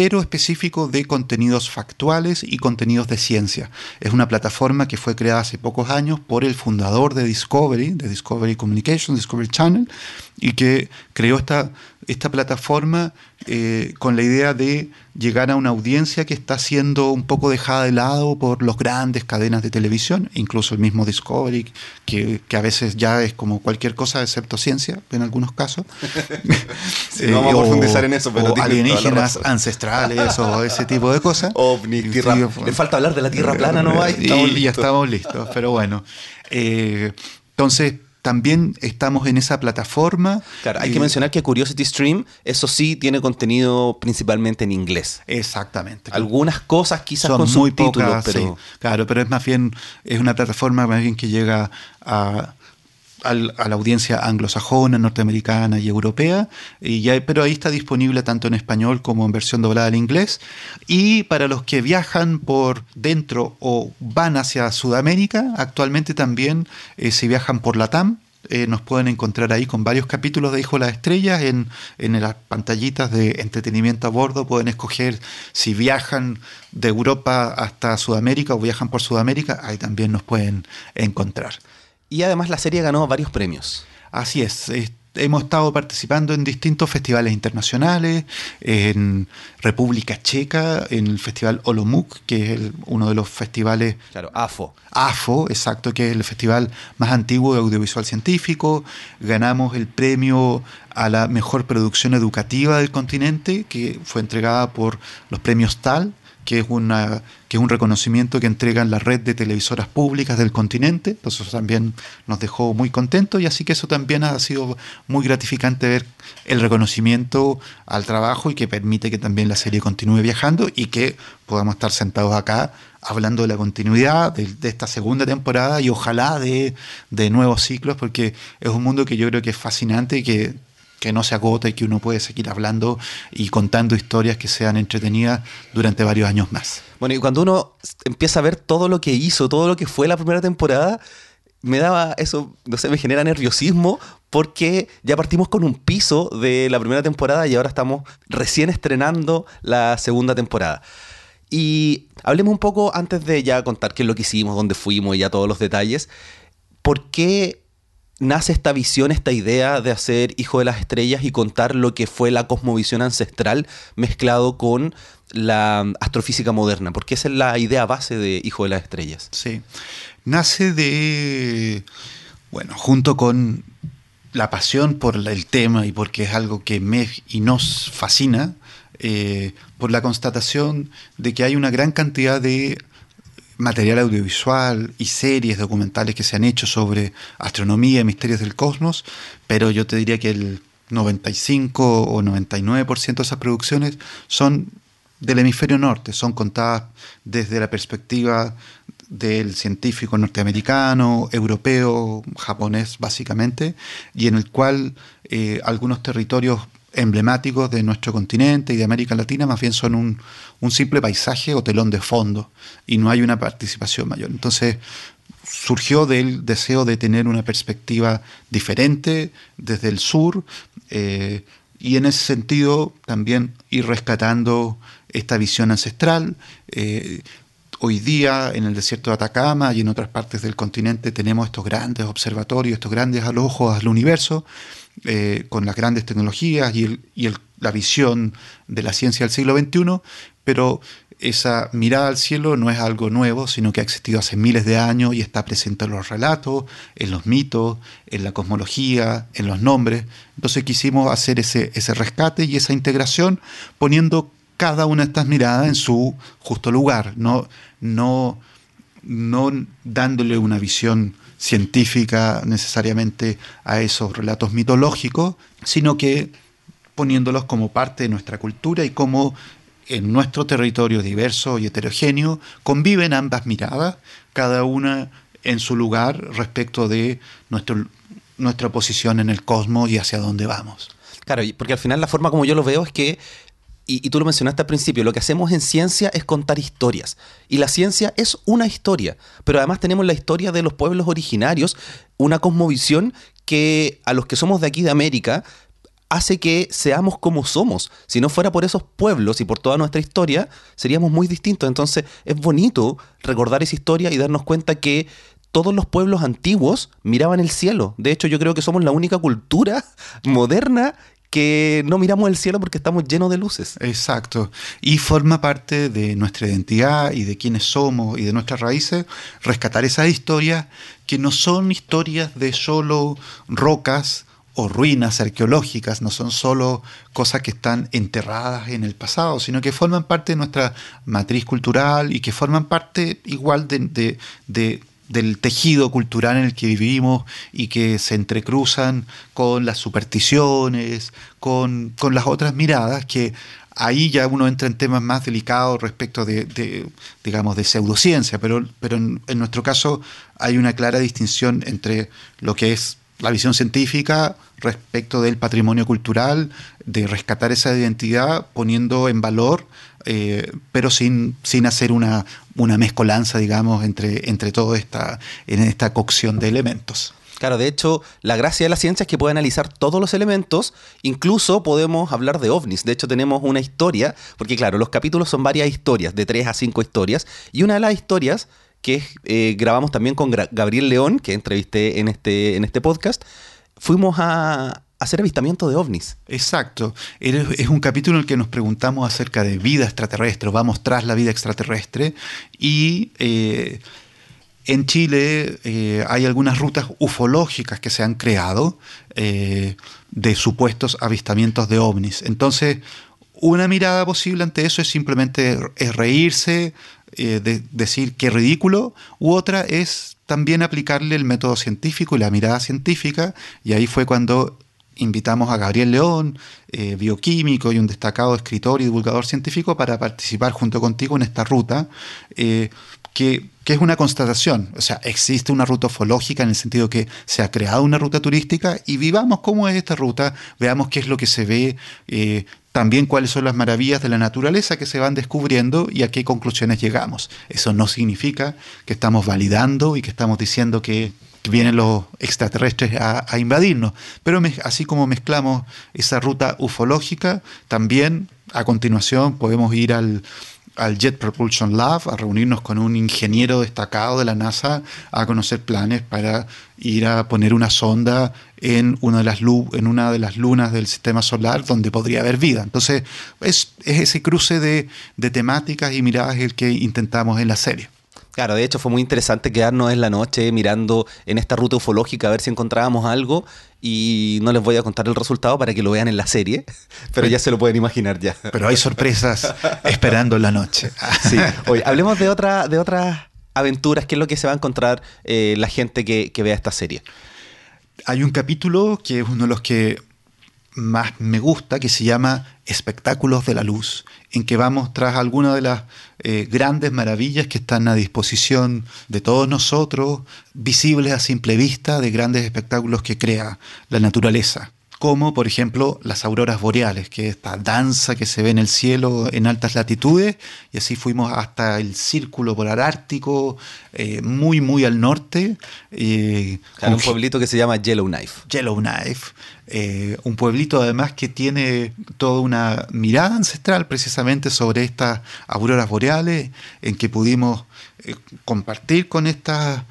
pero específico de contenidos factuales y contenidos de ciencia. Es una plataforma que fue creada hace pocos años por el fundador de Discovery, de Discovery Communications, Discovery Channel, y que creó esta, esta plataforma eh, con la idea de llegar a una audiencia que está siendo un poco dejada de lado por las grandes cadenas de televisión, incluso el mismo Discovery, que, a veces ya es como cualquier cosa excepto ciencia, en algunos casos. sí, vamos a eh, profundizar en eso, pero o alienígenas ancestrales o ese tipo de cosas. OVNI, tierra, le falta hablar de la Tierra plana, ¿no hay? Y, ya estamos listos, pero bueno. Eh, entonces, también estamos en esa plataforma. Claro, hay que mencionar que Curiosity Stream, eso sí, tiene contenido principalmente en inglés. Exactamente. Algunas cosas quizás con muy subtítulos, pero... claro, pero es más bien, es una plataforma más bien que llega a a la audiencia anglosajona, norteamericana y europea, y ya, pero ahí está disponible tanto en español como en versión doblada al inglés. Y para los que viajan por dentro o van hacia Sudamérica, actualmente también eh, si viajan por la TAM, eh, nos pueden encontrar ahí con varios capítulos de Hijo de las Estrellas en, en, las pantallitas de entretenimiento a bordo. Pueden escoger si viajan de Europa hasta Sudamérica o viajan por Sudamérica, ahí también nos pueden encontrar. Y además la serie ganó varios premios. Así es. Hemos estado participando en distintos festivales internacionales, en República Checa, en el Festival Olomouc, que es uno de los festivales... Claro, AFO. AFO, exacto, que es el festival más antiguo de audiovisual científico. Ganamos el premio a la mejor producción educativa del continente, que fue entregada por los premios TAL, que es, una, que es un reconocimiento que entregan la red de televisoras públicas del continente. Entonces eso también nos dejó muy contentos y así que eso también ha sido muy gratificante ver el reconocimiento al trabajo y que permite que también la serie continúe viajando y que podamos estar sentados acá hablando de la continuidad de, esta segunda temporada y ojalá de, de, nuevos ciclos, porque es un mundo que yo creo que es fascinante y que que no se agota y que uno puede seguir hablando y contando historias que sean entretenidas durante varios años más. Bueno, y cuando uno empieza a ver todo lo que hizo, todo lo que fue la primera temporada, me daba eso, no sé, me genera nerviosismo porque ya partimos con un piso de la primera temporada y ahora estamos recién estrenando la segunda temporada. Y hablemos un poco antes de ya contar qué es lo que hicimos, dónde fuimos y ya todos los detalles. ¿Por qué nace esta visión, esta idea de hacer Hijo de las Estrellas y contar lo que fue la cosmovisión ancestral mezclado con la astrofísica moderna, porque esa es la idea base de Hijo de las Estrellas. Sí, nace de, bueno, junto con la pasión por el tema y porque es algo que me y nos fascina, eh, por la constatación de que hay una gran cantidad de material audiovisual y series documentales que se han hecho sobre astronomía y misterios del cosmos, pero yo te diría que el 95 o 99% de esas producciones son del hemisferio norte, son contadas desde la perspectiva del científico norteamericano, europeo, japonés básicamente, y en el cual eh, algunos territorios emblemáticos de nuestro continente y de América Latina más bien son un, simple paisaje o telón de fondo y no hay una participación mayor. Entonces surgió del deseo de tener una perspectiva diferente desde el sur eh, y en ese sentido también ir rescatando esta visión ancestral. Eh, hoy día en el desierto de Atacama y en otras partes del continente tenemos estos grandes observatorios, estos grandes alojos al universo eh, con las grandes tecnologías y, la visión de la ciencia del siglo XXI, pero esa mirada al cielo no es algo nuevo, sino que ha existido hace miles de años y está presente en los relatos, en los mitos, en la cosmología, en los nombres. Entonces quisimos hacer ese, ese rescate y esa integración poniendo cada una de estas miradas en su justo lugar, no, no, no dándole una visión científica necesariamente a esos relatos mitológicos, sino que poniéndolos como parte de nuestra cultura y como en nuestro territorio diverso y heterogéneo conviven ambas miradas, cada una en su lugar respecto de nuestro, nuestra posición en el cosmos y hacia dónde vamos. Claro, porque al final la forma como yo lo veo es que y, tú lo mencionaste al principio, lo que hacemos en ciencia es contar historias. Y la ciencia es una historia, pero además tenemos la historia de los pueblos originarios, una cosmovisión que a los que somos de aquí de América hace que seamos como somos. Si no fuera por esos pueblos y por toda nuestra historia, seríamos muy distintos. Entonces es bonito recordar esa historia y darnos cuenta que todos los pueblos antiguos miraban el cielo. De hecho, yo creo que somos la única cultura moderna que no miramos el cielo porque estamos llenos de luces. Exacto. Y forma parte de nuestra identidad y de quiénes somos y de nuestras raíces rescatar esas historias que no son historias de solo rocas o ruinas arqueológicas, no son solo cosas que están enterradas en el pasado, sino que forman parte de nuestra matriz cultural y que forman parte igual de, de del tejido cultural en el que vivimos y que se entrecruzan con las supersticiones, con, las otras miradas que ahí ya uno entra en temas más delicados respecto de, digamos, de pseudociencia, pero, pero en, nuestro caso hay una clara distinción entre lo que es la visión científica respecto del patrimonio cultural, de rescatar esa identidad poniendo en valor, eh, pero sin, sin hacer una, una mezcolanza, digamos, entre, entre toda esta, en esta cocción de elementos. Claro, de hecho, la gracia de la ciencia es que puede analizar todos los elementos, incluso podemos hablar de ovnis. De hecho, tenemos una historia, porque claro, los capítulos son varias historias, de tres a cinco historias, y una de las historias que eh, grabamos también con Gabriel León, que entrevisté en este, en este podcast, fuimos a, hacer avistamiento de ovnis. Exacto. Es un capítulo en el que nos preguntamos acerca de vida extraterrestre, vamos tras la vida extraterrestre y eh, en Chile eh, hay algunas rutas ufológicas que se han creado eh, de supuestos avistamientos de ovnis. Entonces, Una mirada posible ante eso es simplemente reírse, eh, de decir qué ridículo, u otra es también aplicarle el método científico y la mirada científica, y ahí fue cuando invitamos a Gabriel León, eh, bioquímico y un destacado escritor y divulgador científico, para participar junto contigo en esta ruta, eh, que, es una constatación. O sea, existe una ruta ufológica en el sentido que se ha creado una ruta turística y vivamos cómo es esta ruta, veamos qué es lo que se ve, eh, también cuáles son las maravillas de la naturaleza que se van descubriendo y a qué conclusiones llegamos. Eso no significa que estamos validando y que estamos diciendo que vienen los extraterrestres a, invadirnos. Pero así como mezclamos esa ruta ufológica, también a continuación podemos ir al, al Jet Propulsion Lab a reunirnos con un ingeniero destacado de la NASA a conocer planes para ir a poner una sonda en una de las, en una de las lunas del sistema solar donde podría haber vida. Entonces, es, es ese cruce de, de temáticas y miradas el que intentamos en la serie. Claro, de hecho fue muy interesante quedarnos en la noche mirando en esta ruta ufológica a ver si encontrábamos algo y no les voy a contar el resultado para que lo vean en la serie, pero ya se lo pueden imaginar ya. Pero hay sorpresas esperando en la noche. Sí, Oye, hablemos de, otra, de otras aventuras, qué es lo que se va a encontrar eh, la gente que, que vea esta serie. Hay un capítulo que es uno de los que más me gusta, que se llama Espectáculos de la Luz, en que vamos tras algunas de las eh, grandes maravillas que están a disposición de todos nosotros, visibles a simple vista, de grandes espectáculos que crea la naturaleza como por ejemplo las auroras boreales, que es esta danza que se ve en el cielo en altas latitudes, y así fuimos hasta el círculo polar ártico, eh, muy, muy al norte. Eh, un pueblito que se llama Yellowknife. Yellowknife, eh, un pueblito además que tiene toda una mirada ancestral precisamente sobre estas auroras boreales, en que pudimos compartir con estas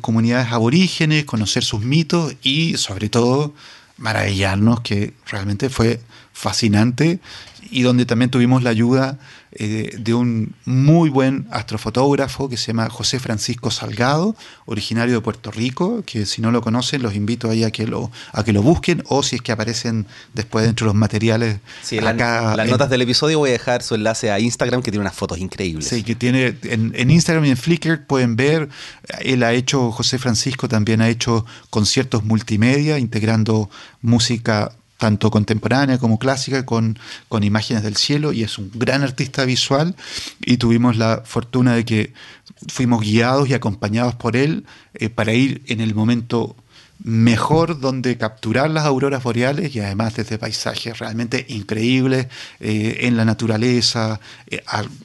comunidades aborígenes, conocer sus mitos y sobre todo maravillarnos, que realmente fue fascinante y donde también tuvimos la ayuda eh, de un muy buen astrofotógrafo que se llama José Francisco Salgado, originario de Puerto Rico, que si no lo conocen los invito ahí a que lo, a que lo busquen o si es que aparecen después dentro de los materiales. Sí, acá, las notas del episodio voy a dejar su enlace a Instagram que tiene unas fotos increíbles. Sí, que tiene en, en Instagram y en Flickr pueden ver, él ha hecho, José Francisco también ha hecho conciertos multimedia integrando música tanto contemporánea como clásica, con, con imágenes del cielo, y es un gran artista visual, y tuvimos la fortuna de que fuimos guiados y acompañados por él eh, para ir en el momento mejor donde capturar las auroras boreales y además desde paisajes realmente increíbles eh, en la naturaleza, eh,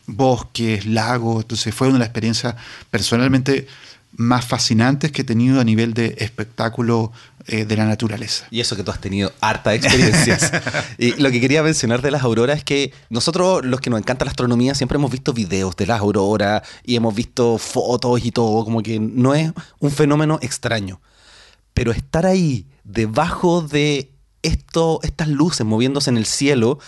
bosques, lagos. Entonces fue una experiencia personalmente más fascinantes que he tenido a nivel de espectáculo eh, de la naturaleza. Y eso que tú has tenido harta experiencias. y lo que quería mencionar de las auroras es que nosotros, los que nos encanta la astronomía, siempre hemos visto videos de las auroras y hemos visto fotos y todo, como que no es un fenómeno extraño. Pero estar ahí, debajo de esto, estas luces moviéndose en el cielo,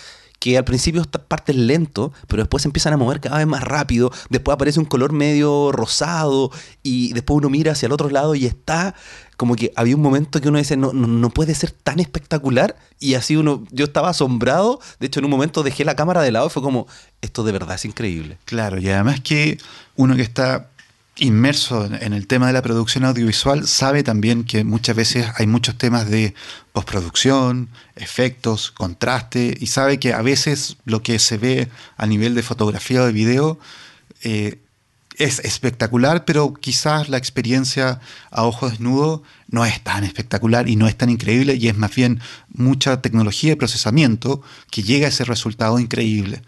que al principio parte lento, pero después se empiezan a mover cada vez más rápido, después aparece un color medio rosado y después uno mira hacia el otro lado y está como que había un momento que uno dice, no, no, puede ser tan espectacular y así uno, yo estaba asombrado, de hecho en un momento dejé la cámara de lado y fue como, esto de verdad es increíble. Claro, y además que uno que está inmerso en el tema de la producción audiovisual sabe también que muchas veces hay muchos temas de postproducción, efectos, contraste, y sabe que a veces lo que se ve a nivel de fotografía o de video eh, es espectacular, pero quizás la experiencia a ojo desnudo no es tan espectacular y no es tan increíble, y es más bien mucha tecnología de procesamiento que llega a ese resultado increíble.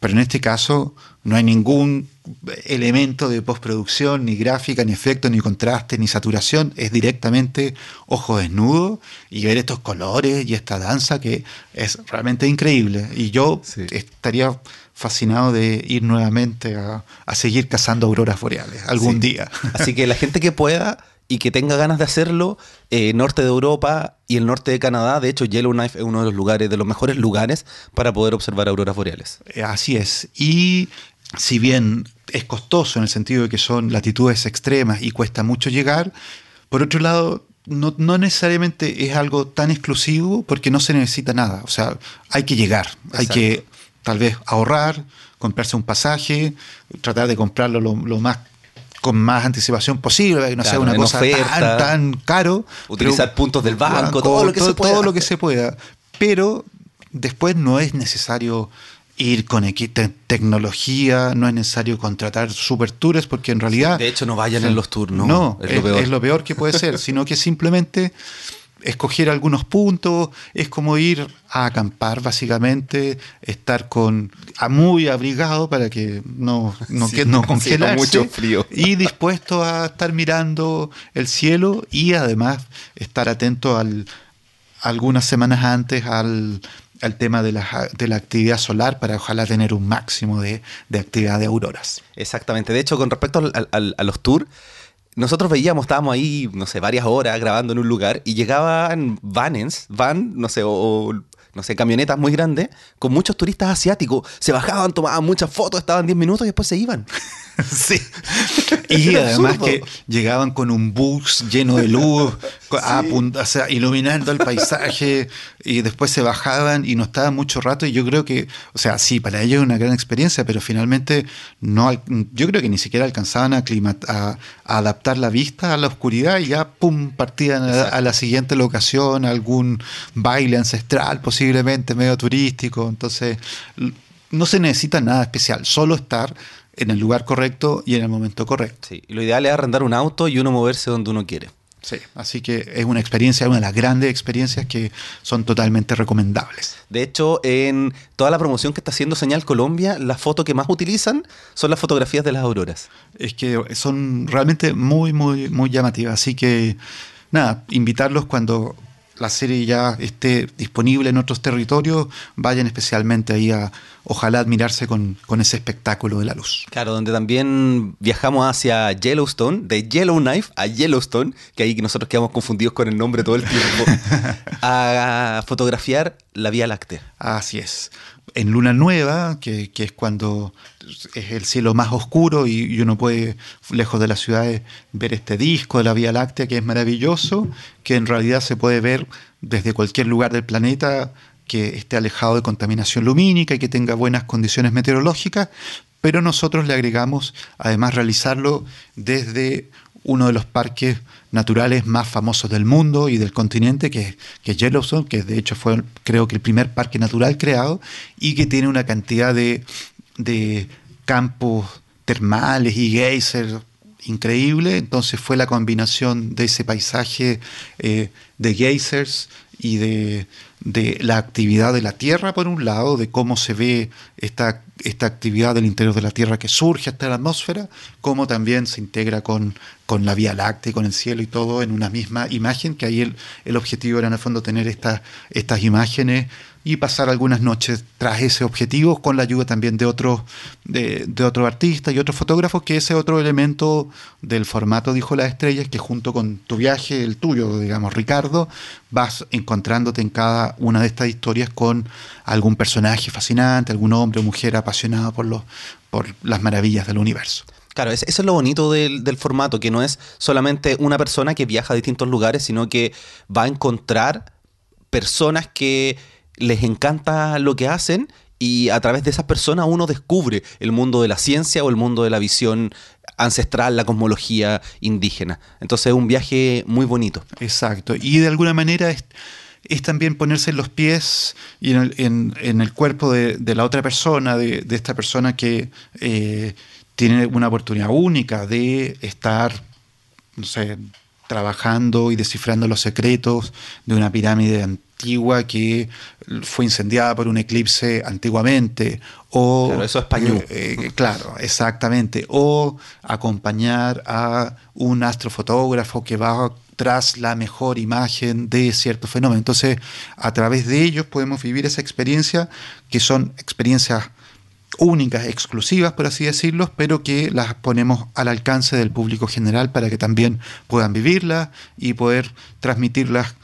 Pero en este caso no hay ningún elemento de postproducción, ni gráfica, ni efecto, ni contraste, ni saturación. Es directamente ojo desnudo y ver estos colores y esta danza que es realmente increíble. Y yo estaría fascinado de ir nuevamente a, seguir cazando auroras boreales algún día. Así que la gente que pueda y que tenga ganas de hacerlo, eh, norte de Europa y el norte de Canadá, de hecho Yellowknife es uno de los lugares, de los mejores lugares para poder observar auroras boreales. Eh, así es. Y si bien es costoso en el sentido de que son latitudes extremas y cuesta mucho llegar, por otro lado, no, necesariamente es algo tan exclusivo porque no se necesita nada. O sea, hay que llegar, hay que tal vez ahorrar, comprarse un pasaje, tratar de comprarlo lo, más con más anticipación posible, que no sea una cosa tan, tan, caro. Utilizar puntos del banco, todo, lo que se pueda. Todo lo que se pueda. Pero después no es necesario ir con tecnología, no es necesario contratar super tours porque en realidad... de hecho, no vayan en los tours, no. No, es, lo peor. es, lo peor. que puede ser, sino que simplemente escoger algunos puntos, es como ir a acampar básicamente, estar con muy abrigado para que no, no, no congelarse mucho frío. y dispuesto a estar mirando el cielo y además estar atento al, algunas semanas antes al, tema de la, de la, actividad solar para ojalá tener un máximo de, actividad de auroras. Exactamente. De hecho, con respecto a los tours, nosotros veíamos, estábamos ahí, no sé, varias horas grabando en un lugar y llegaban vanes, van, no sé, o, no sé, camionetas muy grandes con muchos turistas asiáticos. Se bajaban, tomaban muchas fotos, estaban 10 minutos y después se iban. sí. Y además que llegaban con un bus lleno de luz, iluminando el paisaje, y después se bajaban y no estaban mucho rato. Y yo creo que, o sea, sí, para ellos es una gran experiencia, pero finalmente no, yo creo que ni siquiera alcanzaban a, a, adaptar la vista a la oscuridad y ya, pum, partían a, la siguiente locación, algún baile ancestral, posiblemente medio turístico. Entonces, no se necesita nada especial, solo estar en el lugar correcto y en el momento correcto. Sí, lo ideal es arrendar un auto y uno moverse donde uno quiere. Sí, así que es una experiencia, una de las grandes experiencias que son totalmente recomendables. De hecho, en toda la promoción que está haciendo Señal Colombia, la foto que más utilizan son las fotografías de las auroras. Es que son realmente muy, muy, muy llamativas. Así que, nada, invitarlos cuando la serie ya esté disponible en otros territorios, vayan especialmente ahí a, ojalá, admirarse con, ese espectáculo de la luz. Claro, donde también viajamos hacia Yellowstone, de Yellowknife a Yellowstone, que ahí nosotros quedamos confundidos con el nombre todo el tiempo, a fotografiar la Vía Láctea. Así es. En luna nueva, que, que es cuando es el cielo más oscuro y, uno puede, lejos de las ciudades, ver este disco de la Vía Láctea que es maravilloso, que en realidad se puede ver desde cualquier lugar del planeta que esté alejado de contaminación lumínica y que tenga buenas condiciones meteorológicas, pero nosotros le agregamos además realizarlo desde uno de los parques naturales más famosos del mundo y del continente, que, que es Yellowstone, que de hecho fue creo que el primer parque natural creado y que tiene una cantidad de de campos termales y geysers increíble. Entonces fue la combinación de ese paisaje eh, de geysers y de, la actividad de la Tierra, por un lado, de cómo se ve esta, esta actividad del interior de la Tierra que surge hasta la atmósfera, cómo también se integra con, con la Vía Láctea y con el cielo y todo en una misma imagen, que ahí el, el objetivo era en el fondo tener estas imágenes y pasar algunas noches tras ese objetivo con la ayuda también de otros de, otros artistas y otros fotógrafos, que ese otro elemento del formato Dijo las Estrellas, que junto con tu viaje, el tuyo, digamos, Ricardo, vas encontrándote en cada una de estas historias con algún personaje fascinante, algún hombre o mujer apasionado por, los, por las maravillas del universo. Claro, eso es lo bonito del, del, formato, que no es solamente una persona que viaja a distintos lugares, sino que va a encontrar personas que les encanta lo que hacen y a través de esas personas uno descubre el mundo de la ciencia o el mundo de la visión ancestral, la cosmología indígena. Entonces es un viaje muy bonito. Exacto. Y de alguna manera es, también ponerse en los pies y en el, cuerpo de, la otra persona, de, esta persona que eh, tiene una oportunidad única de estar, no sé, trabajando y descifrando los secretos de una pirámide antigua que fue incendiada por un eclipse antiguamente. O, claro, eso es español. Eh, eh, claro, exactamente. O acompañar a un astrofotógrafo que va tras la mejor imagen de cierto fenómeno. Entonces, a través de ellos podemos vivir esa experiencia, que son experiencias únicas, exclusivas, por así decirlo, pero que las ponemos al alcance del público general para que también puedan vivirlas y poder transmitirlas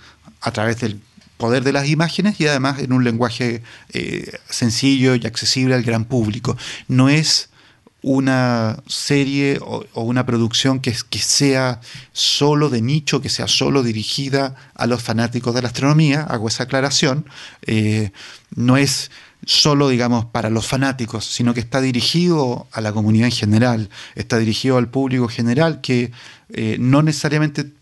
a través del poder de las imágenes y además en un lenguaje eh, sencillo y accesible al gran público. No es una serie o, una producción que, que, sea solo de nicho, que sea solo dirigida a los fanáticos de la astronomía, hago esa aclaración, eh, no es solo, digamos, para los fanáticos, sino que está dirigido a la comunidad en general, está dirigido al público general que eh, no necesariamente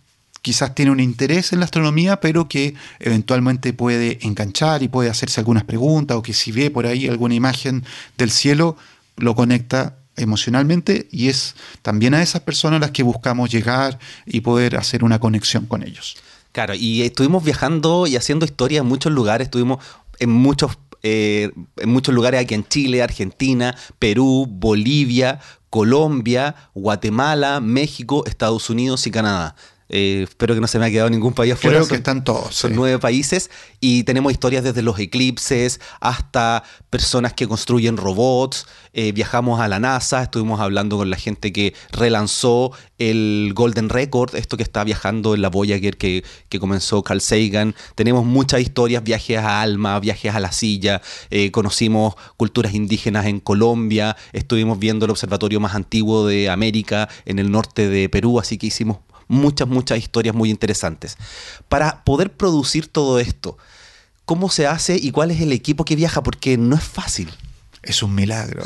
quizás tiene un interés en la astronomía, pero que eventualmente puede enganchar y puede hacerse algunas preguntas, o que si ve por ahí alguna imagen del cielo, lo conecta emocionalmente y es también a esas personas a las que buscamos llegar y poder hacer una conexión con ellos. Claro, y estuvimos viajando y haciendo historia en muchos lugares, estuvimos en muchos eh, en muchos lugares aquí en Chile, Argentina, Perú, Bolivia, Colombia, Guatemala, México, Estados Unidos y Canadá. Eh, espero que no se me haya quedado ningún país afuera. Creo que están todos. Son nueve países y tenemos historias desde los eclipses hasta personas que construyen robots. Eh, viajamos a la NASA, estuvimos hablando con la gente que relanzó el Golden Record, esto que está viajando en la Voyager que, que comenzó Carl Sagan. Tenemos muchas historias, viajes a Alma, viajes a la silla. Eh, conocimos culturas indígenas en Colombia. Estuvimos viendo el observatorio más antiguo de América en el norte de Perú, así que hicimos muchas, muchas historias muy interesantes. Para poder producir todo esto, ¿cómo se hace y cuál es el equipo que viaja? Porque no es fácil. Es un milagro.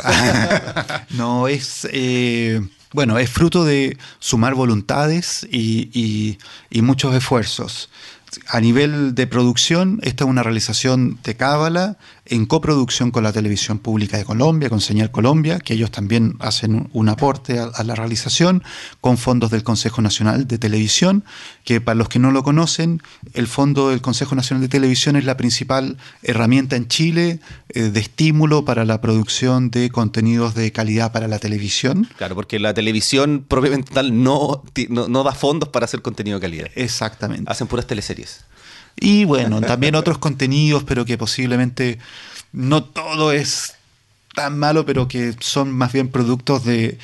no, es... Eh, bueno, es fruto de sumar voluntades y, y muchos esfuerzos. A nivel de producción, esta es una realización de Cábala en coproducción con la Televisión Pública de Colombia, con Señal Colombia, que ellos también hacen un aporte a, la realización, con fondos del Consejo Nacional de Televisión, que para los que no lo conocen, el fondo del Consejo Nacional de Televisión es la principal herramienta en Chile eh, de estímulo para la producción de contenidos de calidad para la televisión. Claro, porque la televisión propiamente tal no, no, no da fondos para hacer contenido de calidad. Exactamente. Hacen puras teleseries. Y bueno, también otros contenidos, pero que posiblemente no todo es tan malo, pero que son más bien productos de,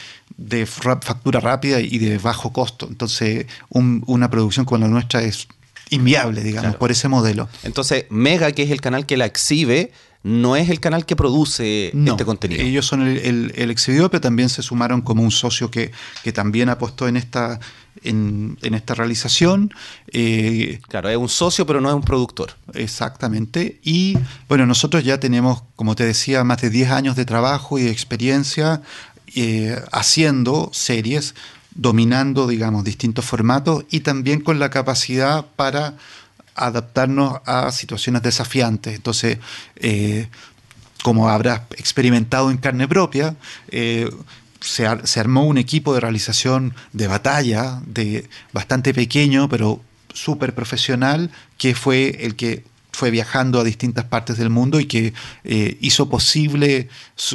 factura rápida y de bajo costo. Entonces, una producción como la nuestra es inviable, digamos, por ese modelo. Entonces, Mega, que es el canal que la exhibe, no es el canal que produce este contenido. Ellos son el, el, exhibidor, pero también se sumaron como un socio que, que también apostó en esta, en, esta realización. Eh, claro, es un socio, pero no es un productor. Exactamente. Y bueno, nosotros ya tenemos, como te decía, más de 10 años de trabajo y de experiencia eh, haciendo series, dominando, digamos, distintos formatos y también con la capacidad para adaptarnos a situaciones desafiantes. Entonces, eh, como habrás experimentado en carne propia, eh, se, armó un equipo de realización de batalla, de bastante pequeño, pero súper profesional, que fue el que fue viajando a distintas partes del mundo y que eh, hizo posible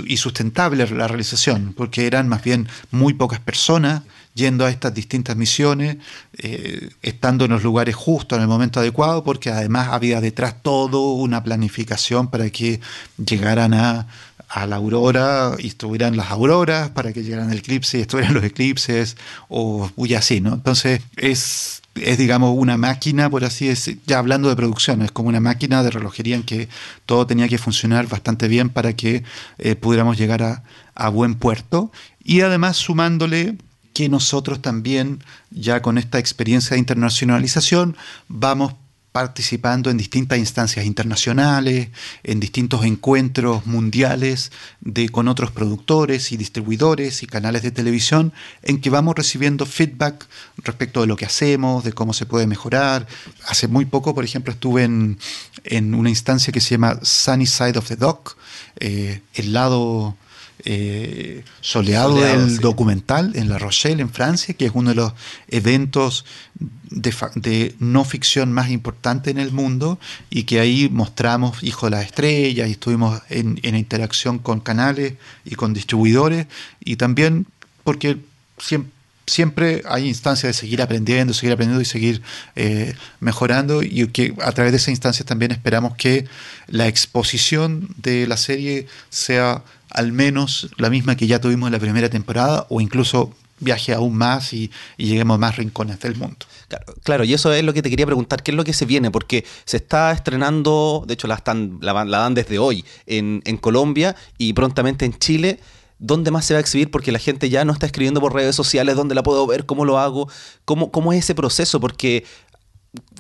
y sustentable la realización, porque eran más bien muy pocas personas yendo a estas distintas misiones, eh, estando en los lugares justos en el momento adecuado, porque además había detrás todo una planificación para que llegaran a, la aurora y estuvieran las auroras, para que llegaran el eclipse y estuvieran los eclipses, o y así, ¿no? Entonces es, es, digamos, una máquina, por así decir, ya hablando de producción, es como una máquina de relojería en que todo tenía que funcionar bastante bien para que eh, pudiéramos llegar a, a buen puerto. Y además sumándole que nosotros también, ya con esta experiencia de internacionalización, vamos participando en distintas instancias internacionales, en distintos encuentros mundiales de, con otros productores y distribuidores y canales de televisión, en que vamos recibiendo feedback respecto de lo que hacemos, de cómo se puede mejorar. Hace muy poco, por ejemplo, estuve en, una instancia que se llama Sunny Side of the Dock, eh, el lado eh, soleado, del documental en La Rochelle, en Francia, que es uno de los eventos de, no ficción más importantes en el mundo y que ahí mostramos Hijo de las Estrellas y estuvimos en, interacción con canales y con distribuidores y también porque siempre hay instancias de seguir aprendiendo, seguir aprendiendo y seguir eh, mejorando y que a través de esa instancia también esperamos que la exposición de la serie sea al menos la misma que ya tuvimos en la primera temporada o incluso viaje aún más y, lleguemos a más rincones del mundo. Claro, y eso es lo que te quería preguntar, ¿qué es lo que se viene? Porque se está estrenando, de hecho la, están, la, dan desde hoy en, Colombia y prontamente en Chile. ¿Dónde más se va a exhibir? Porque la gente ya no está escribiendo por redes sociales, ¿dónde la puedo ver? ¿Cómo lo hago? ¿Cómo, cómo es ese proceso? Porque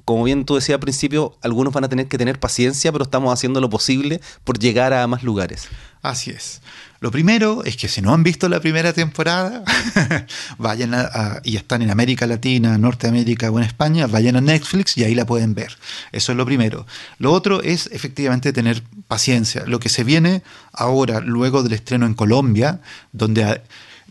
como bien tú decías al principio, algunos van a tener que tener paciencia, pero estamos haciendo lo posible por llegar a más lugares. Así es. Lo primero es que si no han visto la primera temporada, vayan a, y están en América Latina, Norteamérica o en España, vayan a Netflix y ahí la pueden ver. Eso es lo primero. Lo otro es efectivamente tener paciencia. Lo que se viene ahora, luego del estreno en Colombia, donde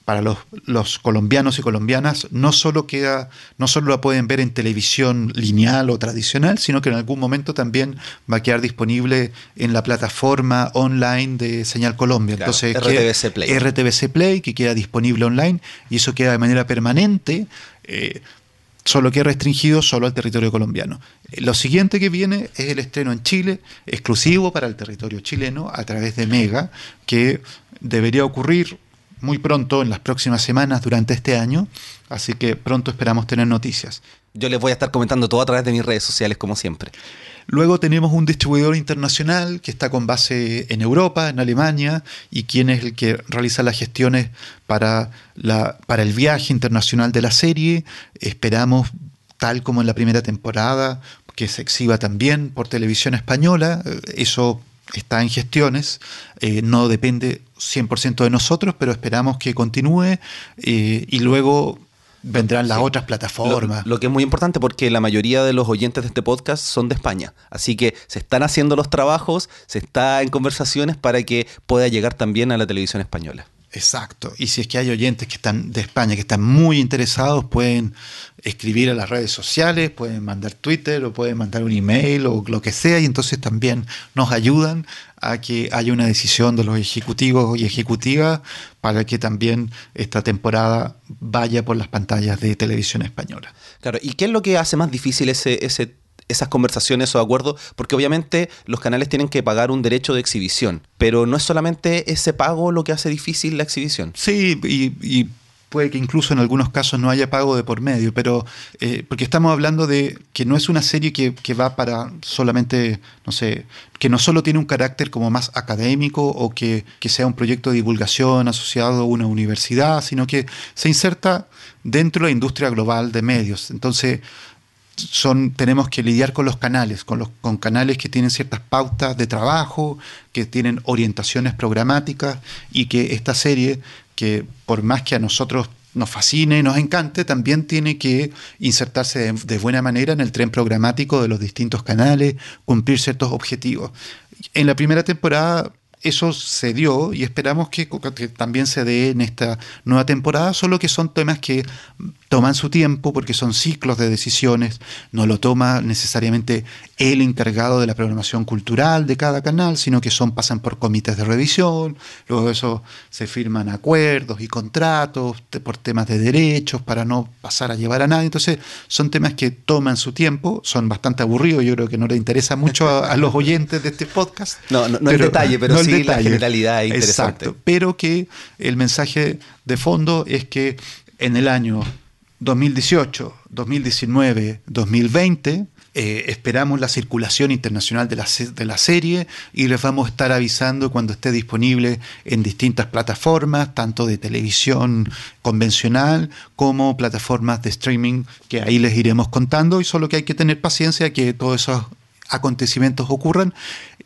para los, los, colombianos y colombianas no solo queda, no solo la pueden ver en televisión lineal o tradicional, sino que en algún momento también va a quedar disponible en la plataforma online de Señal Colombia. Entonces, RTBC Play. RTBC Play, que queda disponible online, y eso queda de manera permanente. Eh, solo queda restringido solo al territorio colombiano. Lo siguiente que viene es el estreno en Chile, exclusivo para el territorio chileno, a través de Mega, que debería ocurrir muy pronto, en las próximas semanas, durante este año, así que pronto esperamos tener noticias. Yo les voy a estar comentando todo a través de mis redes sociales, como siempre. Luego tenemos un distribuidor internacional que está con base en Europa, en Alemania, y quien es el que realiza las gestiones para, la, para el viaje internacional de la serie. Esperamos, tal como en la primera temporada, que se exhiba también por televisión española. Eso está en gestiones, eh, no depende 100% de nosotros, pero esperamos que continúe eh, y luego vendrán las otras plataformas. Lo, que es muy importante porque la mayoría de los oyentes de este podcast son de España, así que se están haciendo los trabajos, se está en conversaciones para que pueda llegar también a la televisión española. Exacto. Y si es que hay oyentes que están de España que están muy interesados, pueden escribir a las redes sociales, pueden mandar Twitter o pueden mandar un email o lo que sea y entonces también nos ayudan a que haya una decisión de los ejecutivos y ejecutivas para que también esta temporada vaya por las pantallas de televisión española. Claro, ¿y qué es lo que hace más difícil ese, ese esas conversaciones o acuerdos, porque obviamente los canales tienen que pagar un derecho de exhibición, pero no es solamente ese pago lo que hace difícil la exhibición. Sí, y, puede que incluso en algunos casos no haya pago de por medio, pero eh, porque estamos hablando de que no es una serie que, va para solamente, no sé, que no solo tiene un carácter como más académico o que, que sea un proyecto de divulgación asociado a una universidad, sino que se inserta dentro de la industria global de medios. Entonces, son, tenemos que lidiar con los canales, con, los, con canales que tienen ciertas pautas de trabajo, que tienen orientaciones programáticas y que esta serie, que por más que a nosotros nos fascine, nos encante, también tiene que insertarse de, buena manera en el tren programático de los distintos canales, cumplir ciertos objetivos. En la primera temporada eso se dio y esperamos que, que, también se dé en esta nueva temporada, solo que son temas que toman su tiempo porque son ciclos de decisiones, no lo toma necesariamente el encargado de la programación cultural de cada canal, sino que son pasan por comités de revisión, luego de eso se firman acuerdos y contratos por temas de derechos para no pasar a llevar a nadie, entonces son temas que toman su tiempo, son bastante aburridos, yo creo que no le interesa mucho a, los oyentes de este podcast. No, no, el detalle, pero sí la generalidad es interesante. Exacto, pero que el mensaje de fondo es que en el año 2018, 2019, 2020, esperamos la circulación internacional de la, de la, serie y les vamos a estar avisando cuando esté disponible en distintas plataformas, tanto de televisión convencional como plataformas de streaming, que ahí les iremos contando. Y solo que hay que tener paciencia que todos esos acontecimientos ocurran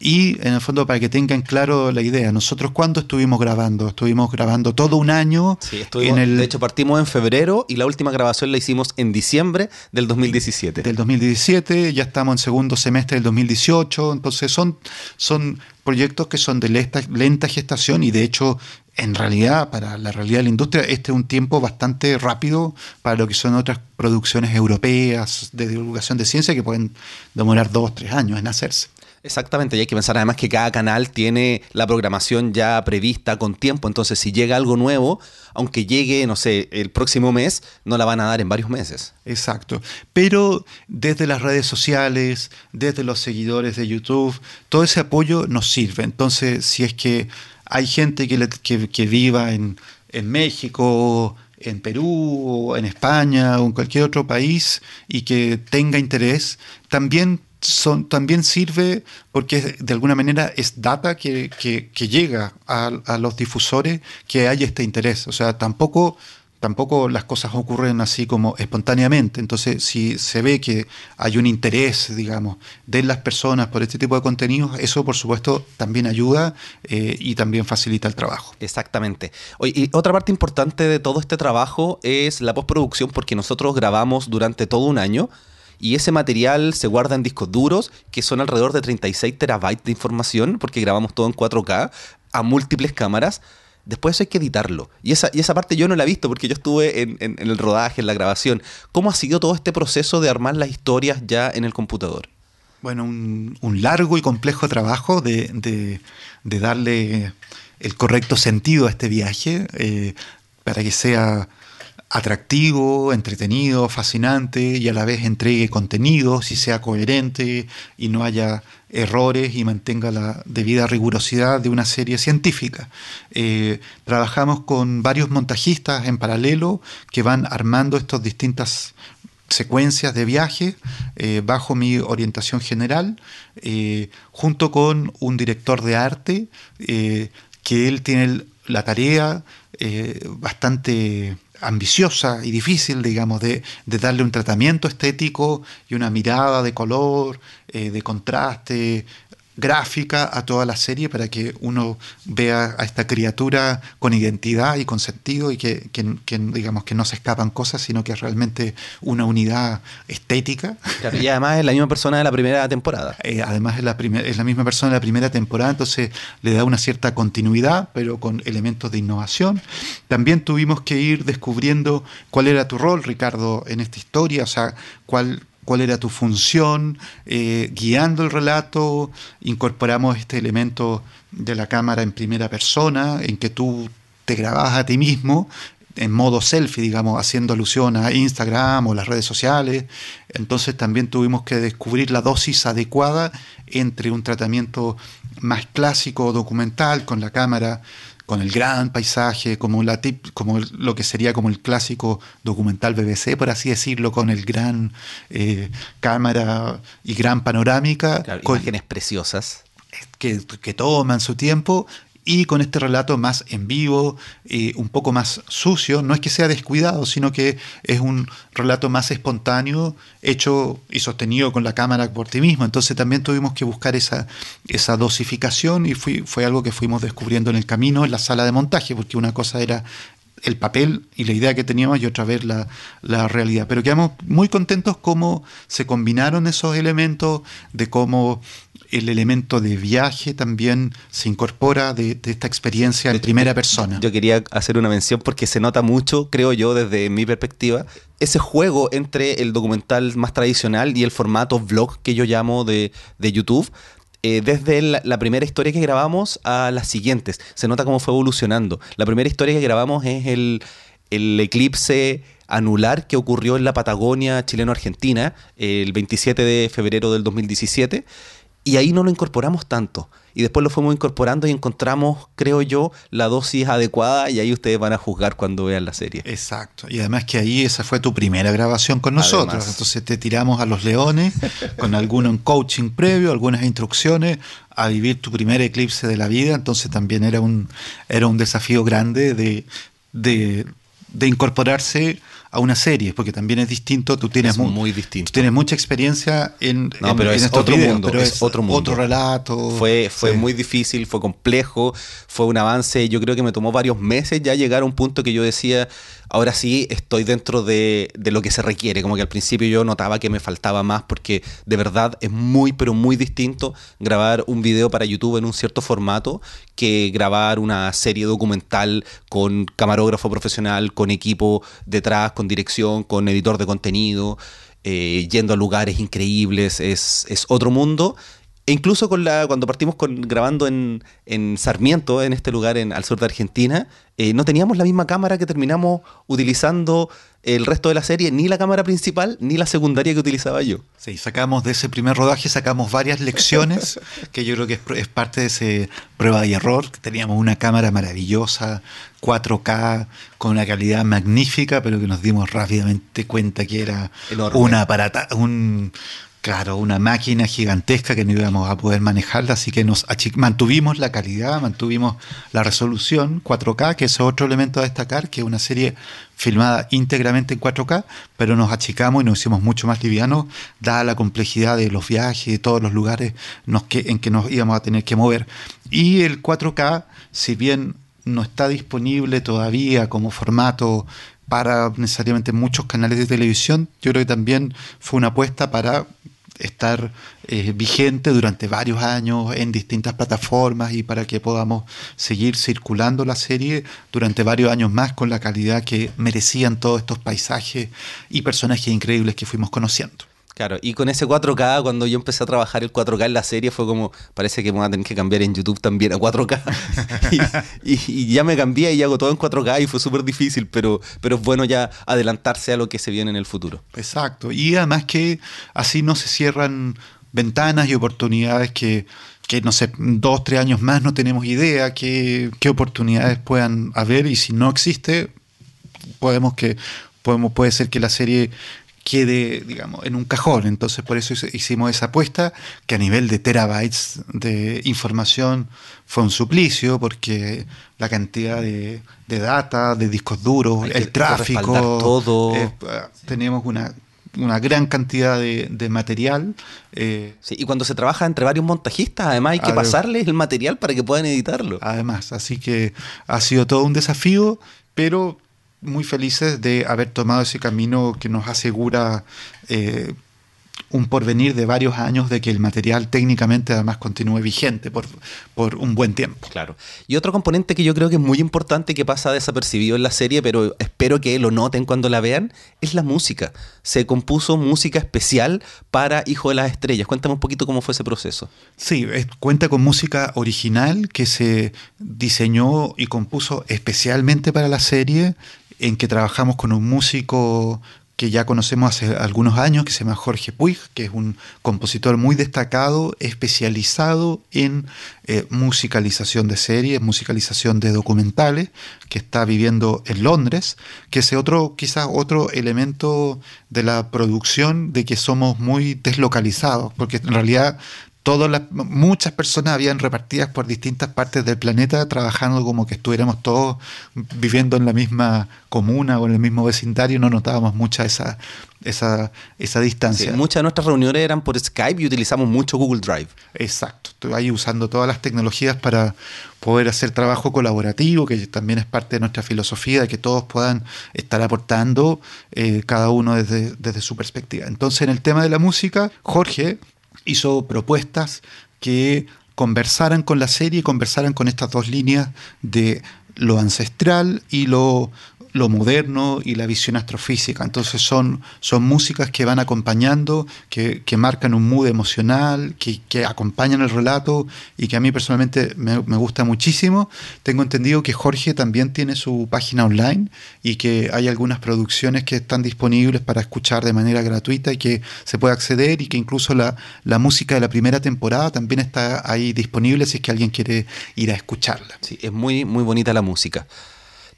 y en el fondo para que tengan claro la idea, nosotros cuando estuvimos grabando, estuvimos grabando todo un año. Sí, en el, de hecho partimos en febrero y la última grabación la hicimos en diciembre del 2017. Del 2017, ya estamos en segundo semestre del 2018, entonces son, son proyectos que son de lenta, lenta gestación y de hecho en realidad, para la realidad de la industria, este es un tiempo bastante rápido para lo que son otras producciones europeas de divulgación de ciencia que pueden demorar dos o tres años en hacerse. Exactamente, y hay que pensar además que cada canal tiene la programación ya prevista con tiempo, entonces si llega algo nuevo, aunque llegue, no sé, el próximo mes, no la van a dar en varios meses. Exacto, pero desde las redes sociales, desde los seguidores de YouTube, todo ese apoyo nos sirve. Entonces, si es que hay gente que, que, viva en, en México, en Perú en España o en cualquier otro país y que tenga interés, también, son, también sirve porque de alguna manera es data que, llega a, a, los difusores que hay este interés. O sea, tampoco tampoco las cosas ocurren así como espontáneamente. Entonces, si se ve que hay un interés, digamos, de las personas por este tipo de contenidos, eso por supuesto también ayuda eh, y también facilita el trabajo. Exactamente. y otra parte importante de todo este trabajo es la postproducción, porque nosotros grabamos durante todo un año y ese material se guarda en discos duros que son alrededor de 36 terabytes de información porque grabamos todo en 4K a múltiples cámaras después eso hay que editarlo. Y esa, y esa parte yo no la he visto porque yo estuve en, el rodaje, en la grabación. ¿Cómo ha sido todo este proceso de armar las historias ya en el computador? Bueno, un, largo y complejo trabajo de, darle el correcto sentido a este viaje eh, para que sea atractivo, entretenido, fascinante y a la vez entregue contenido, si sea coherente y no haya errores y mantenga la debida rigurosidad de una serie científica. Eh, trabajamos con varios montajistas en paralelo que van armando estas distintas secuencias de viaje eh, bajo mi orientación general, eh, junto con un director de arte que él tiene la tarea bastante ambiciosa y difícil, digamos, de, darle un tratamiento estético y una mirada de color, eh, de contraste, gráfica a toda la serie para que uno vea a esta criatura con identidad y con sentido y que, digamos que no se escapan cosas, sino que es realmente una unidad estética. y además es la misma persona de la primera temporada. Eh, además es la, es la misma persona de la primera temporada, entonces le da una cierta continuidad, pero con elementos de innovación. También tuvimos que ir descubriendo cuál era tu rol, Ricardo, en esta historia, o sea, cuál, cuál era tu función, eh, guiando el relato, incorporamos este elemento de la cámara en primera persona, en que tú te grababas a ti mismo en modo selfie, digamos, haciendo alusión a Instagram o las redes sociales. Entonces también tuvimos que descubrir la dosis adecuada entre un tratamiento más clásico documental con la cámara con el gran paisaje, como, la como lo que sería como el clásico documental BBC, por así decirlo, con el gran eh, cámara y gran panorámica. con, imágenes preciosas. Que, que toman su tiempo y con este relato más en vivo, eh, un poco más sucio, no es que sea descuidado, sino que es un relato más espontáneo, hecho y sostenido con la cámara por ti mismo. Entonces también tuvimos que buscar esa, esa dosificación y fue algo que fuimos descubriendo en el camino, en la sala de montaje, porque una cosa era el papel y la idea que teníamos y otra vez la, la, realidad. Pero quedamos muy contentos cómo se combinaron esos elementos, de cómo el elemento de viaje también se incorpora de, esta experiencia en primera persona. Yo quería hacer una mención porque se nota mucho, creo yo, desde mi perspectiva, ese juego entre el documental más tradicional y el formato vlog que yo llamo de, YouTube. Eh, desde la, primera historia que grabamos a las siguientes. Se nota cómo fue evolucionando. La primera historia que grabamos es el, el eclipse anular que ocurrió en la Patagonia chileno-argentina el 27 de febrero del 2017 y ahí no lo incorporamos tanto. Y después lo fuimos incorporando y encontramos, creo yo, la dosis adecuada y ahí ustedes van a juzgar cuando vean la serie. Exacto. Y además que ahí esa fue tu primera grabación con nosotros. Entonces te tiramos a los leones con algún coaching previo, algunas instrucciones a vivir tu primer eclipse de la vida. Entonces también era un, era un desafío grande de, de, de incorporarse a una serie, porque también es distinto, tú tienes, muy distinto. tienes mucha experiencia en, no, pero es otro mundo, pero es, otro mundo. Otro relato. Fue, fue muy difícil, fue complejo, fue un avance, yo creo que me tomó varios meses ya llegar a un punto que yo decía, ahora sí estoy dentro de, lo que se requiere. Como que al principio yo notaba que me faltaba más porque de verdad es muy, pero muy distinto grabar un video para YouTube en un cierto formato que grabar una serie documental con camarógrafo profesional, con equipo detrás, con dirección, con editor de contenido. Eh, yendo a lugares increíbles, es, es otro mundo e incluso con la, cuando partimos con, grabando en, Sarmiento, en este lugar en, al sur de Argentina, eh, no teníamos la misma cámara que terminamos utilizando el resto de la serie, ni la cámara principal, ni la secundaria que utilizaba yo. Sí, sacamos de ese primer rodaje, sacamos varias lecciones, que yo creo que es, parte de ese prueba y error. Teníamos una cámara maravillosa, 4K, con una calidad magnífica, pero que nos dimos rápidamente cuenta que era una aparata, un Claro, una máquina gigantesca que no íbamos a poder manejarla, así que nos mantuvimos la calidad, mantuvimos la resolución 4K, que es otro elemento a destacar, que es una serie filmada íntegramente en 4K, pero nos achicamos y nos hicimos mucho más livianos, dada la complejidad de los viajes de todos los lugares en que nos íbamos a tener que mover. Y el 4K, si bien no está disponible todavía como formato para necesariamente muchos canales de televisión, yo creo que también fue una apuesta para estar eh, vigente durante varios años en distintas plataformas y para que podamos seguir circulando la serie durante varios años más con la calidad que merecían todos estos paisajes y personajes increíbles que fuimos conociendo. Claro, y con ese 4K, cuando yo empecé a trabajar el 4K en la serie, fue como, parece que me voy a tener que cambiar en YouTube también a 4K. y, ya me cambié y hago todo en 4K y fue súper difícil, pero, pero es bueno ya adelantarse a lo que se viene en el futuro. Exacto, y además que así no se cierran ventanas y oportunidades que, que no sé, dos, tres años más no tenemos idea qué, qué oportunidades puedan haber y si no existe, podemos que podemos, puede ser que la serie quede, digamos, en un cajón. Entonces, por eso hicimos esa apuesta, que a nivel de terabytes de información fue un suplicio, porque la cantidad de, data, de discos duros, el tráfico, todo. Eh, tenemos una una gran cantidad de, material. Eh, sí, y cuando se trabaja entre varios montajistas, además hay que pasarles el material para que puedan editarlo. Además, así que ha sido todo un desafío, pero muy felices de haber tomado ese camino que nos asegura eh, un porvenir de varios años de que el material técnicamente además continúe vigente por, por, un buen tiempo. Claro. Y otro componente que yo creo que es muy importante que pasa desapercibido en la serie, pero espero que lo noten cuando la vean, es la música. Se compuso música especial para Hijo de las Estrellas. Cuéntame un poquito cómo fue ese proceso. Sí, cuenta con música original que se diseñó y compuso especialmente para la serie en que trabajamos con un músico que ya conocemos hace algunos años, que se llama Jorge Puig, que es un compositor muy destacado, especializado en eh, musicalización de series, musicalización de documentales, que está viviendo en Londres, que es otro, quizás otro elemento de la producción de que somos muy deslocalizados, porque en realidad todas las, muchas personas habían repartidas por distintas partes del planeta trabajando como que estuviéramos todos viviendo en la misma comuna o en el mismo vecindario, no notábamos mucha esa, esa, esa distancia. muchas de nuestras reuniones eran por Skype y utilizamos mucho Google Drive. Exacto, ahí usando todas las tecnologías para poder hacer trabajo colaborativo, que también es parte de nuestra filosofía, de que todos puedan estar aportando eh, cada uno desde, desde su perspectiva. Entonces, en el tema de la música, Jorge hizo propuestas que conversaran con la serie, conversaran con estas dos líneas de lo ancestral y lo lo moderno y la visión astrofísica. Entonces son, son músicas que van acompañando, que, marcan un mood emocional, que, acompañan el relato y que a mí personalmente me, gusta muchísimo. Tengo entendido que Jorge también tiene su página online y que hay algunas producciones que están disponibles para escuchar de manera gratuita y que se puede acceder y que incluso la, la música de la primera temporada también está ahí disponible si es que alguien quiere ir a escucharla. Sí, es muy, muy bonita la música.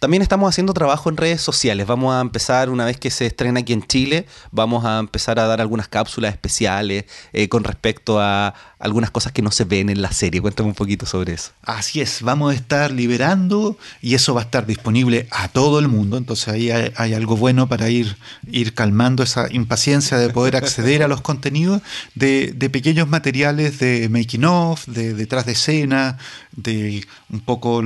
También estamos haciendo trabajo en redes sociales. Vamos a empezar, una vez que se estrena aquí en Chile, vamos a empezar a dar algunas cápsulas especiales eh, con respecto a algunas cosas que no se ven en la serie. Cuéntame un poquito sobre eso. Así es, vamos a estar liberando y eso va a estar disponible a todo el mundo. Entonces ahí hay, algo bueno para ir, ir calmando esa impaciencia de poder acceder a los contenidos de, pequeños materiales de making of, de detrás de escena, de un poco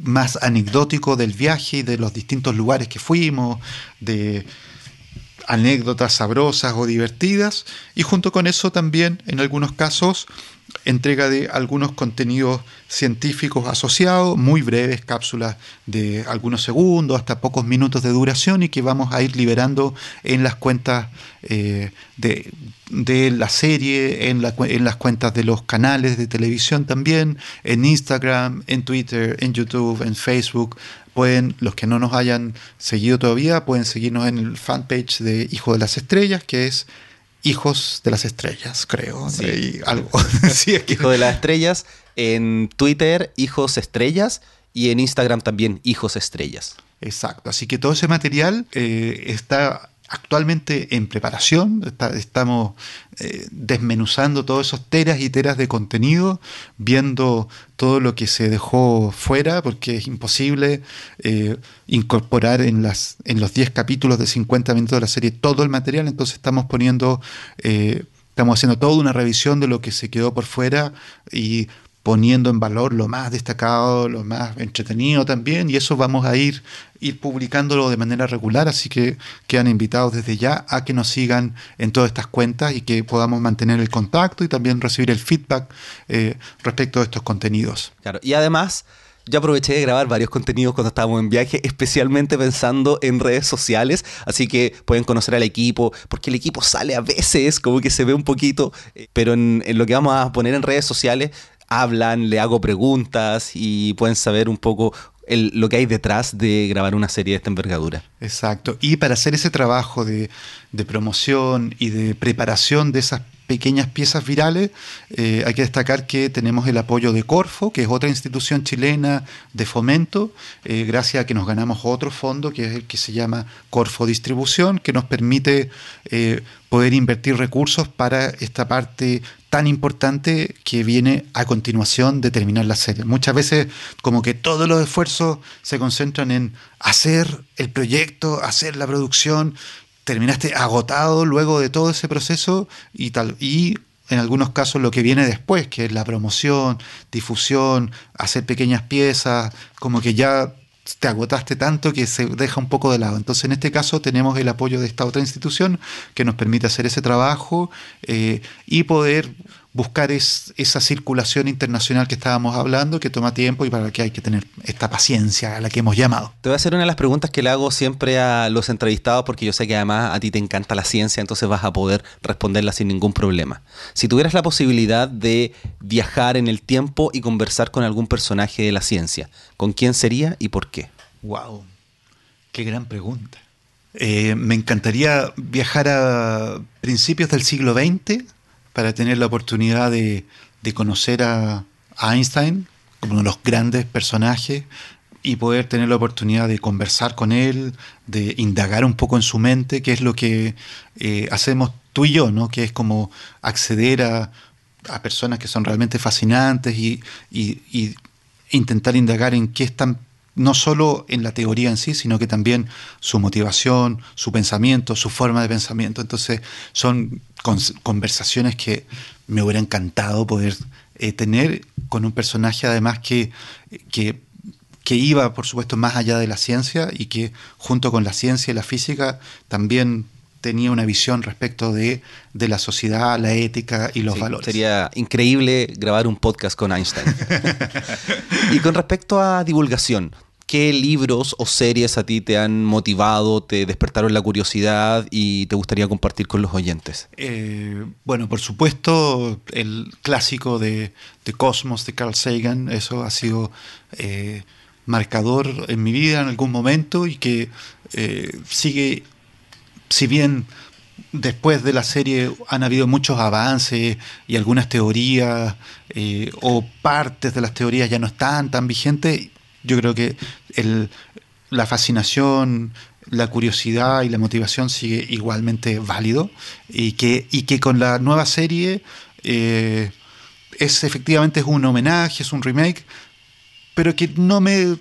más anecdótico del viaje de los distintos lugares que fuimos, de anécdotas sabrosas o divertidas y junto con eso también en algunos casos entrega de algunos contenidos científicos asociados, muy breves, cápsulas de algunos segundos hasta pocos minutos de duración y que vamos a ir liberando en las cuentas eh, de, de, la serie, en, en las cuentas de los canales de televisión también, en Instagram, en Twitter, en YouTube, en Facebook. Pueden, los que no nos hayan seguido todavía, pueden seguirnos en el fanpage de Hijo de las Estrellas, que es Hijos de las Estrellas, creo. Sí. algo. Hijo de las Estrellas. En Twitter, Hijos Estrellas. Y en Instagram también, Hijos Estrellas. Exacto. Así que todo ese material eh, está actualmente en preparación, estamos eh, desmenuzando todos esos teras y teras de contenido, viendo todo lo que se dejó fuera, porque es imposible eh, incorporar en, las, en los 10 capítulos de 50 minutos de la serie todo el material, entonces estamos poniendo, eh, estamos haciendo toda una revisión de lo que se quedó por fuera y poniendo en valor lo más destacado, lo más entretenido también, y eso vamos a ir, ir publicándolo de manera regular, así que quedan invitados desde ya a que nos sigan en todas estas cuentas y que podamos mantener el contacto y también recibir el feedback eh, respecto a estos contenidos. Claro, y además... Yo aproveché de grabar varios contenidos cuando estábamos en viaje, especialmente pensando en redes sociales, así que pueden conocer al equipo, porque el equipo sale a veces, como que se ve un poquito, eh, pero en lo que vamos a poner en redes sociales hablan, le hago preguntas y pueden saber un poco lo que hay detrás de grabar una serie de esta envergadura. Exacto. Y para hacer ese trabajo de, de promoción y de preparación de esas pequeñas piezas virales, eh, hay que destacar que tenemos el apoyo de Corfo, que es otra institución chilena de fomento, eh, gracias a que nos ganamos otro fondo, que es el que se llama Corfo Distribución, que nos permite eh, poder invertir recursos para esta parte tan importante que viene a continuación de terminar la serie. Muchas veces como que todos los esfuerzos se concentran en hacer el proyecto, hacer la producción terminaste agotado luego de todo ese proceso y tal. Y en algunos casos lo que viene después, que es la promoción, difusión, hacer pequeñas piezas, como que ya te agotaste tanto que se deja un poco de lado. Entonces, en este caso, tenemos el apoyo de esta otra institución que nos permite hacer ese trabajo eh, y poder buscar esa circulación internacional que estábamos hablando, que toma tiempo y para la que hay que tener esta paciencia a la que hemos llamado. Te voy a hacer una de las preguntas que le hago siempre a los entrevistados, porque yo sé que además a ti te encanta la ciencia, entonces vas a poder responderla sin ningún problema. Si tuvieras la posibilidad de viajar en el tiempo y conversar con algún personaje de la ciencia, ¿con quién sería y por qué? ¡Wow! ¡Qué gran pregunta! Eh, me encantaría viajar a principios del siglo XX para tener la oportunidad de, conocer a, Einstein como uno de los grandes personajes y poder tener la oportunidad de conversar con él, de indagar un poco en su mente, que es lo que eh, hacemos tú y yo, ¿no? que es como acceder a, personas que son realmente fascinantes y, y, intentar indagar en qué están no solo en la teoría en sí, sino que también su motivación, su pensamiento, su forma de pensamiento. Entonces son conversaciones que me hubiera encantado poder eh, tener con un personaje además que, que, iba, por supuesto, más allá de la ciencia y que junto con la ciencia y la física también tenía una visión respecto de, de la sociedad, la ética y los valores. Sería increíble grabar un podcast con Einstein. y con respecto a divulgación, ¿Qué libros o series a ti te han motivado, te despertaron la curiosidad y te gustaría compartir con los oyentes? Eh, bueno, por supuesto, el clásico de, Cosmos de Carl Sagan, eso ha sido eh, marcador en mi vida en algún momento y que eh, sigue, si bien después de la serie han habido muchos avances y algunas teorías o partes de las teorías ya no están tan vigentes, yo creo que la fascinación, la curiosidad y la motivación sigue igualmente válido y que, y que con la nueva serie eh, es efectivamente es un homenaje, es un remake, pero que no me,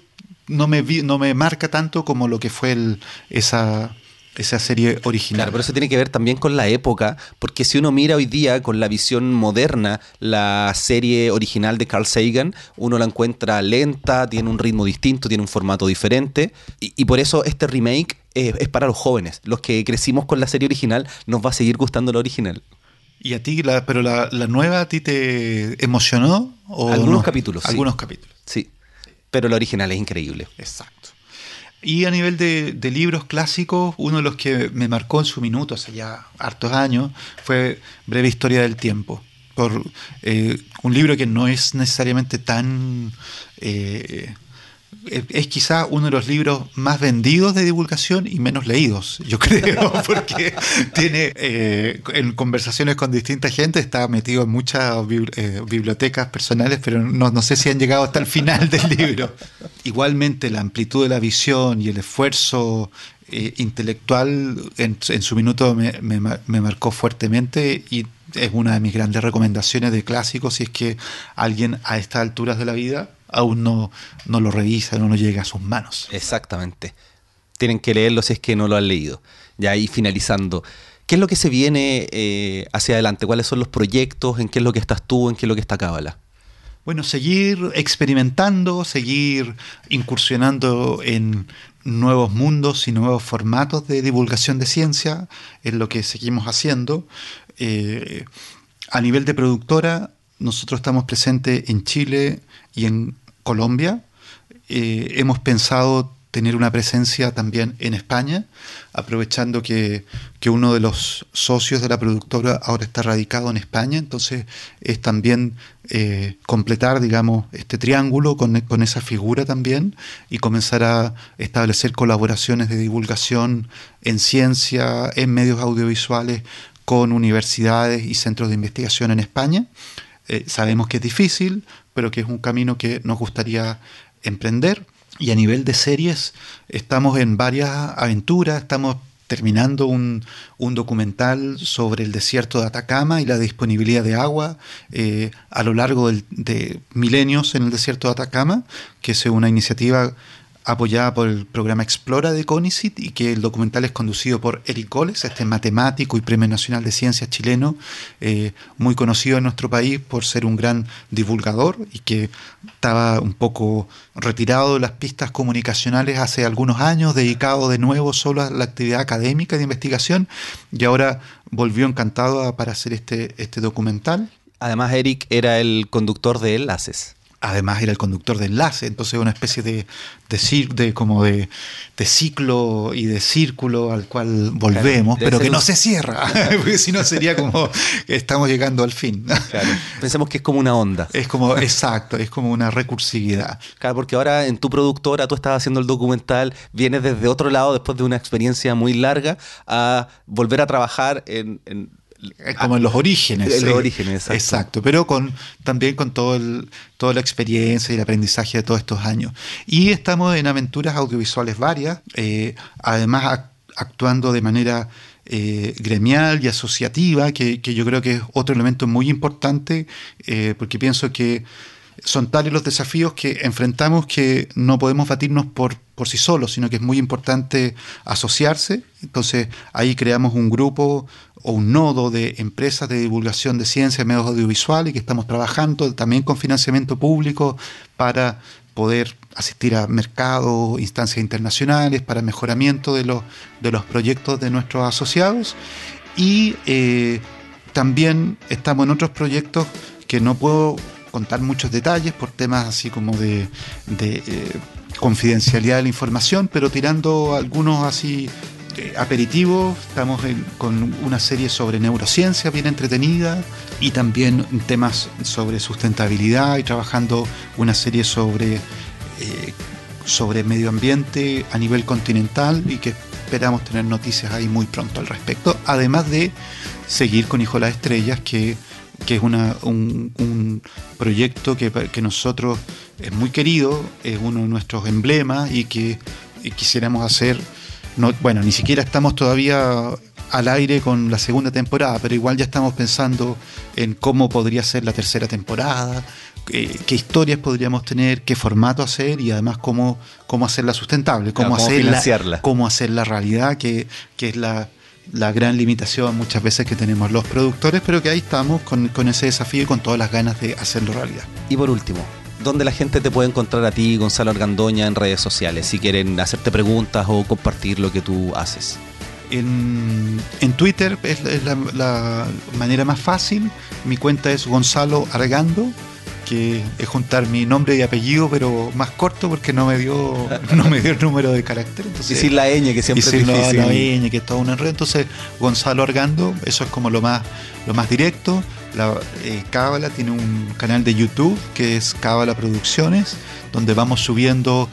no me, no me marca tanto como lo que fue el, esa esa serie original. Claro, pero eso tiene que ver también con la época, porque si uno mira hoy día con la visión moderna la serie original de Carl Sagan, uno la encuentra lenta, tiene un ritmo distinto, tiene un formato diferente, y, por eso este remake es, para los jóvenes. Los que crecimos con la serie original nos va a seguir gustando la original. ¿Y a ti, pero la, nueva a ti te emocionó? O Algunos capítulos. Algunos capítulos. Sí, pero la original es increíble. Exacto. Y a nivel de, libros clásicos, uno de los que me marcó en su minuto, hace ya hartos años, fue Breve Historia del Tiempo. Por, eh, un libro que no es necesariamente tan eh, es quizá uno de los libros más vendidos de divulgación y menos leídos, yo creo, porque tiene eh, en conversaciones con distinta gente, está metido en muchas eh, bibliotecas personales, pero no, no, sé si han llegado hasta el final del libro. Igualmente la amplitud de la visión y el esfuerzo eh, intelectual en, su minuto me, me, marcó fuertemente y es una de mis grandes recomendaciones de clásicos si es que alguien a estas alturas de la vida aún no, no lo revisa, no, no llega a sus manos. Exactamente. Tienen que leerlo si es que no lo han leído. Ya ahí finalizando. ¿Qué es lo que se viene eh, hacia adelante? ¿Cuáles son los proyectos? ¿En qué es lo que estás tú? ¿En qué es lo que está Cábala? Bueno, seguir experimentando, seguir incursionando en nuevos mundos y nuevos formatos de divulgación de ciencia, es lo que seguimos haciendo. Eh, a nivel de productora, nosotros estamos presentes en Chile y en Colombia. Eh, hemos pensado tener una presencia también en España, aprovechando que, uno de los socios de la productora ahora está radicado en España, entonces es también eh, completar, digamos, este triángulo con, con, esa figura también y comenzar a establecer colaboraciones de divulgación en ciencia, en medios audiovisuales, con universidades y centros de investigación en España. Eh, sabemos que es difícil, pero que es un camino que nos gustaría emprender. Y a nivel de series, estamos en varias aventuras, estamos terminando un, documental sobre el desierto de Atacama y la disponibilidad de agua eh, a lo largo de milenios en el desierto de Atacama, que es una iniciativa apoyada por el programa Explora de CONICIT y que el documental es conducido por Eric Goles, este matemático y Premio Nacional de Ciencias chileno, eh, muy conocido en nuestro país por ser un gran divulgador y que estaba un poco retirado de las pistas comunicacionales hace algunos años, dedicado de nuevo solo a la actividad académica de investigación y ahora volvió encantado para hacer este, este documental. Además, Eric era el conductor de Enlaces además era el conductor de enlace, entonces una especie de, de, de como de, ciclo y de círculo al cual volvemos, pero que no se cierra, porque si no sería como que estamos llegando al fin. Pensemos que es como una onda. Es como, exacto, es como una recursividad. Claro, porque ahora en tu productora tú estás haciendo el documental, vienes desde otro lado después de una experiencia muy larga a volver a trabajar en como en los orígenes. En los orígenes, exacto. Pero con, también con todo el, toda la experiencia y el aprendizaje de todos estos años. Y estamos en aventuras audiovisuales varias, eh, además actuando de manera eh, gremial y asociativa, que, yo creo que es otro elemento muy importante, eh, porque pienso que son tales los desafíos que enfrentamos que no podemos batirnos por, por sí solos, sino que es muy importante asociarse. Entonces ahí creamos un grupo o un nodo de empresas de divulgación de ciencia medios audiovisuales que estamos trabajando también con financiamiento público para poder asistir a mercados, instancias internacionales, para mejoramiento de los, de los proyectos de nuestros asociados. Y eh, también estamos en otros proyectos que no puedo contar muchos detalles por temas así como de, eh, confidencialidad de la información, pero tirando algunos así eh, aperitivos, estamos con una serie sobre neurociencia bien entretenida y también temas sobre sustentabilidad y trabajando una serie sobre, eh, sobre medio ambiente a nivel continental y que esperamos tener noticias ahí muy pronto al respecto, además de seguir con Hijo de las Estrellas, que que es una, un, proyecto que, que, nosotros es muy querido, es uno de nuestros emblemas y que quisiéramos hacer, no, bueno, ni siquiera estamos todavía al aire con la segunda temporada, pero igual ya estamos pensando en cómo podría ser la tercera temporada, qué, historias podríamos tener, qué formato hacer y además cómo, cómo hacerla sustentable, cómo, hacerla, cómo hacer la realidad, que, que es la, la gran limitación muchas veces que tenemos los productores, pero que ahí estamos con, ese desafío y con todas las ganas de hacerlo realidad. Y por último, ¿dónde la gente te puede encontrar a ti, Gonzalo Argandoña, en redes sociales, si quieren hacerte preguntas o compartir lo que tú haces? En, Twitter es, la, la, manera más fácil. Mi cuenta es Gonzalo Argando que es juntar mi nombre y apellido, pero más corto porque no me dio, no me dio el número de carácter. Entonces, decir la ñ, que siempre es difícil. La, ñ, que es todo un enredo. Entonces, Gonzalo Argando, eso es como lo más, lo más directo. La, eh, Cábala tiene un canal de YouTube que es Cábala Producciones, donde vamos subiendo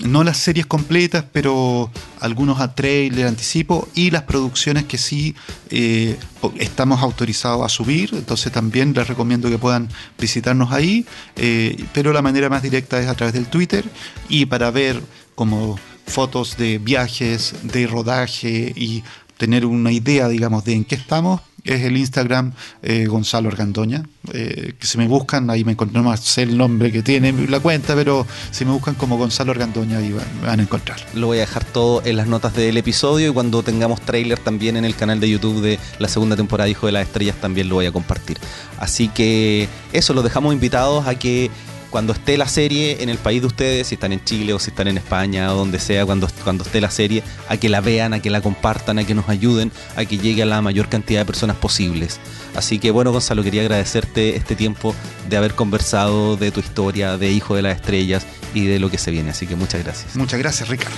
no las series completas, pero algunos a trailer, anticipo y las producciones que sí eh, estamos autorizados a subir. Entonces también les recomiendo que puedan visitarnos ahí, eh, pero la manera más directa es a través del Twitter y para ver como fotos de viajes, de rodaje y tener una idea, digamos, de en qué estamos, es el Instagram eh, Gonzalo Argandoña. Eh, que si me buscan, ahí me encontré, no sé el nombre que tiene la cuenta, pero si me buscan como Gonzalo Argandoña, ahí me van a encontrar. Lo voy a dejar todo en las notas del episodio y cuando tengamos trailer también en el canal de YouTube de la segunda temporada Hijo de las Estrellas también lo voy a compartir. Así que eso, los dejamos invitados a que cuando esté la serie en el país de ustedes, si están en Chile o si están en España o donde sea, cuando, cuando esté la serie, a que la vean, a que la compartan, a que nos ayuden, a que llegue a la mayor cantidad de personas posibles. Así que bueno, Gonzalo, quería agradecerte este tiempo de haber conversado de tu historia, de Hijo de las Estrellas y de lo que se viene. Así que muchas gracias. Muchas gracias, Ricardo.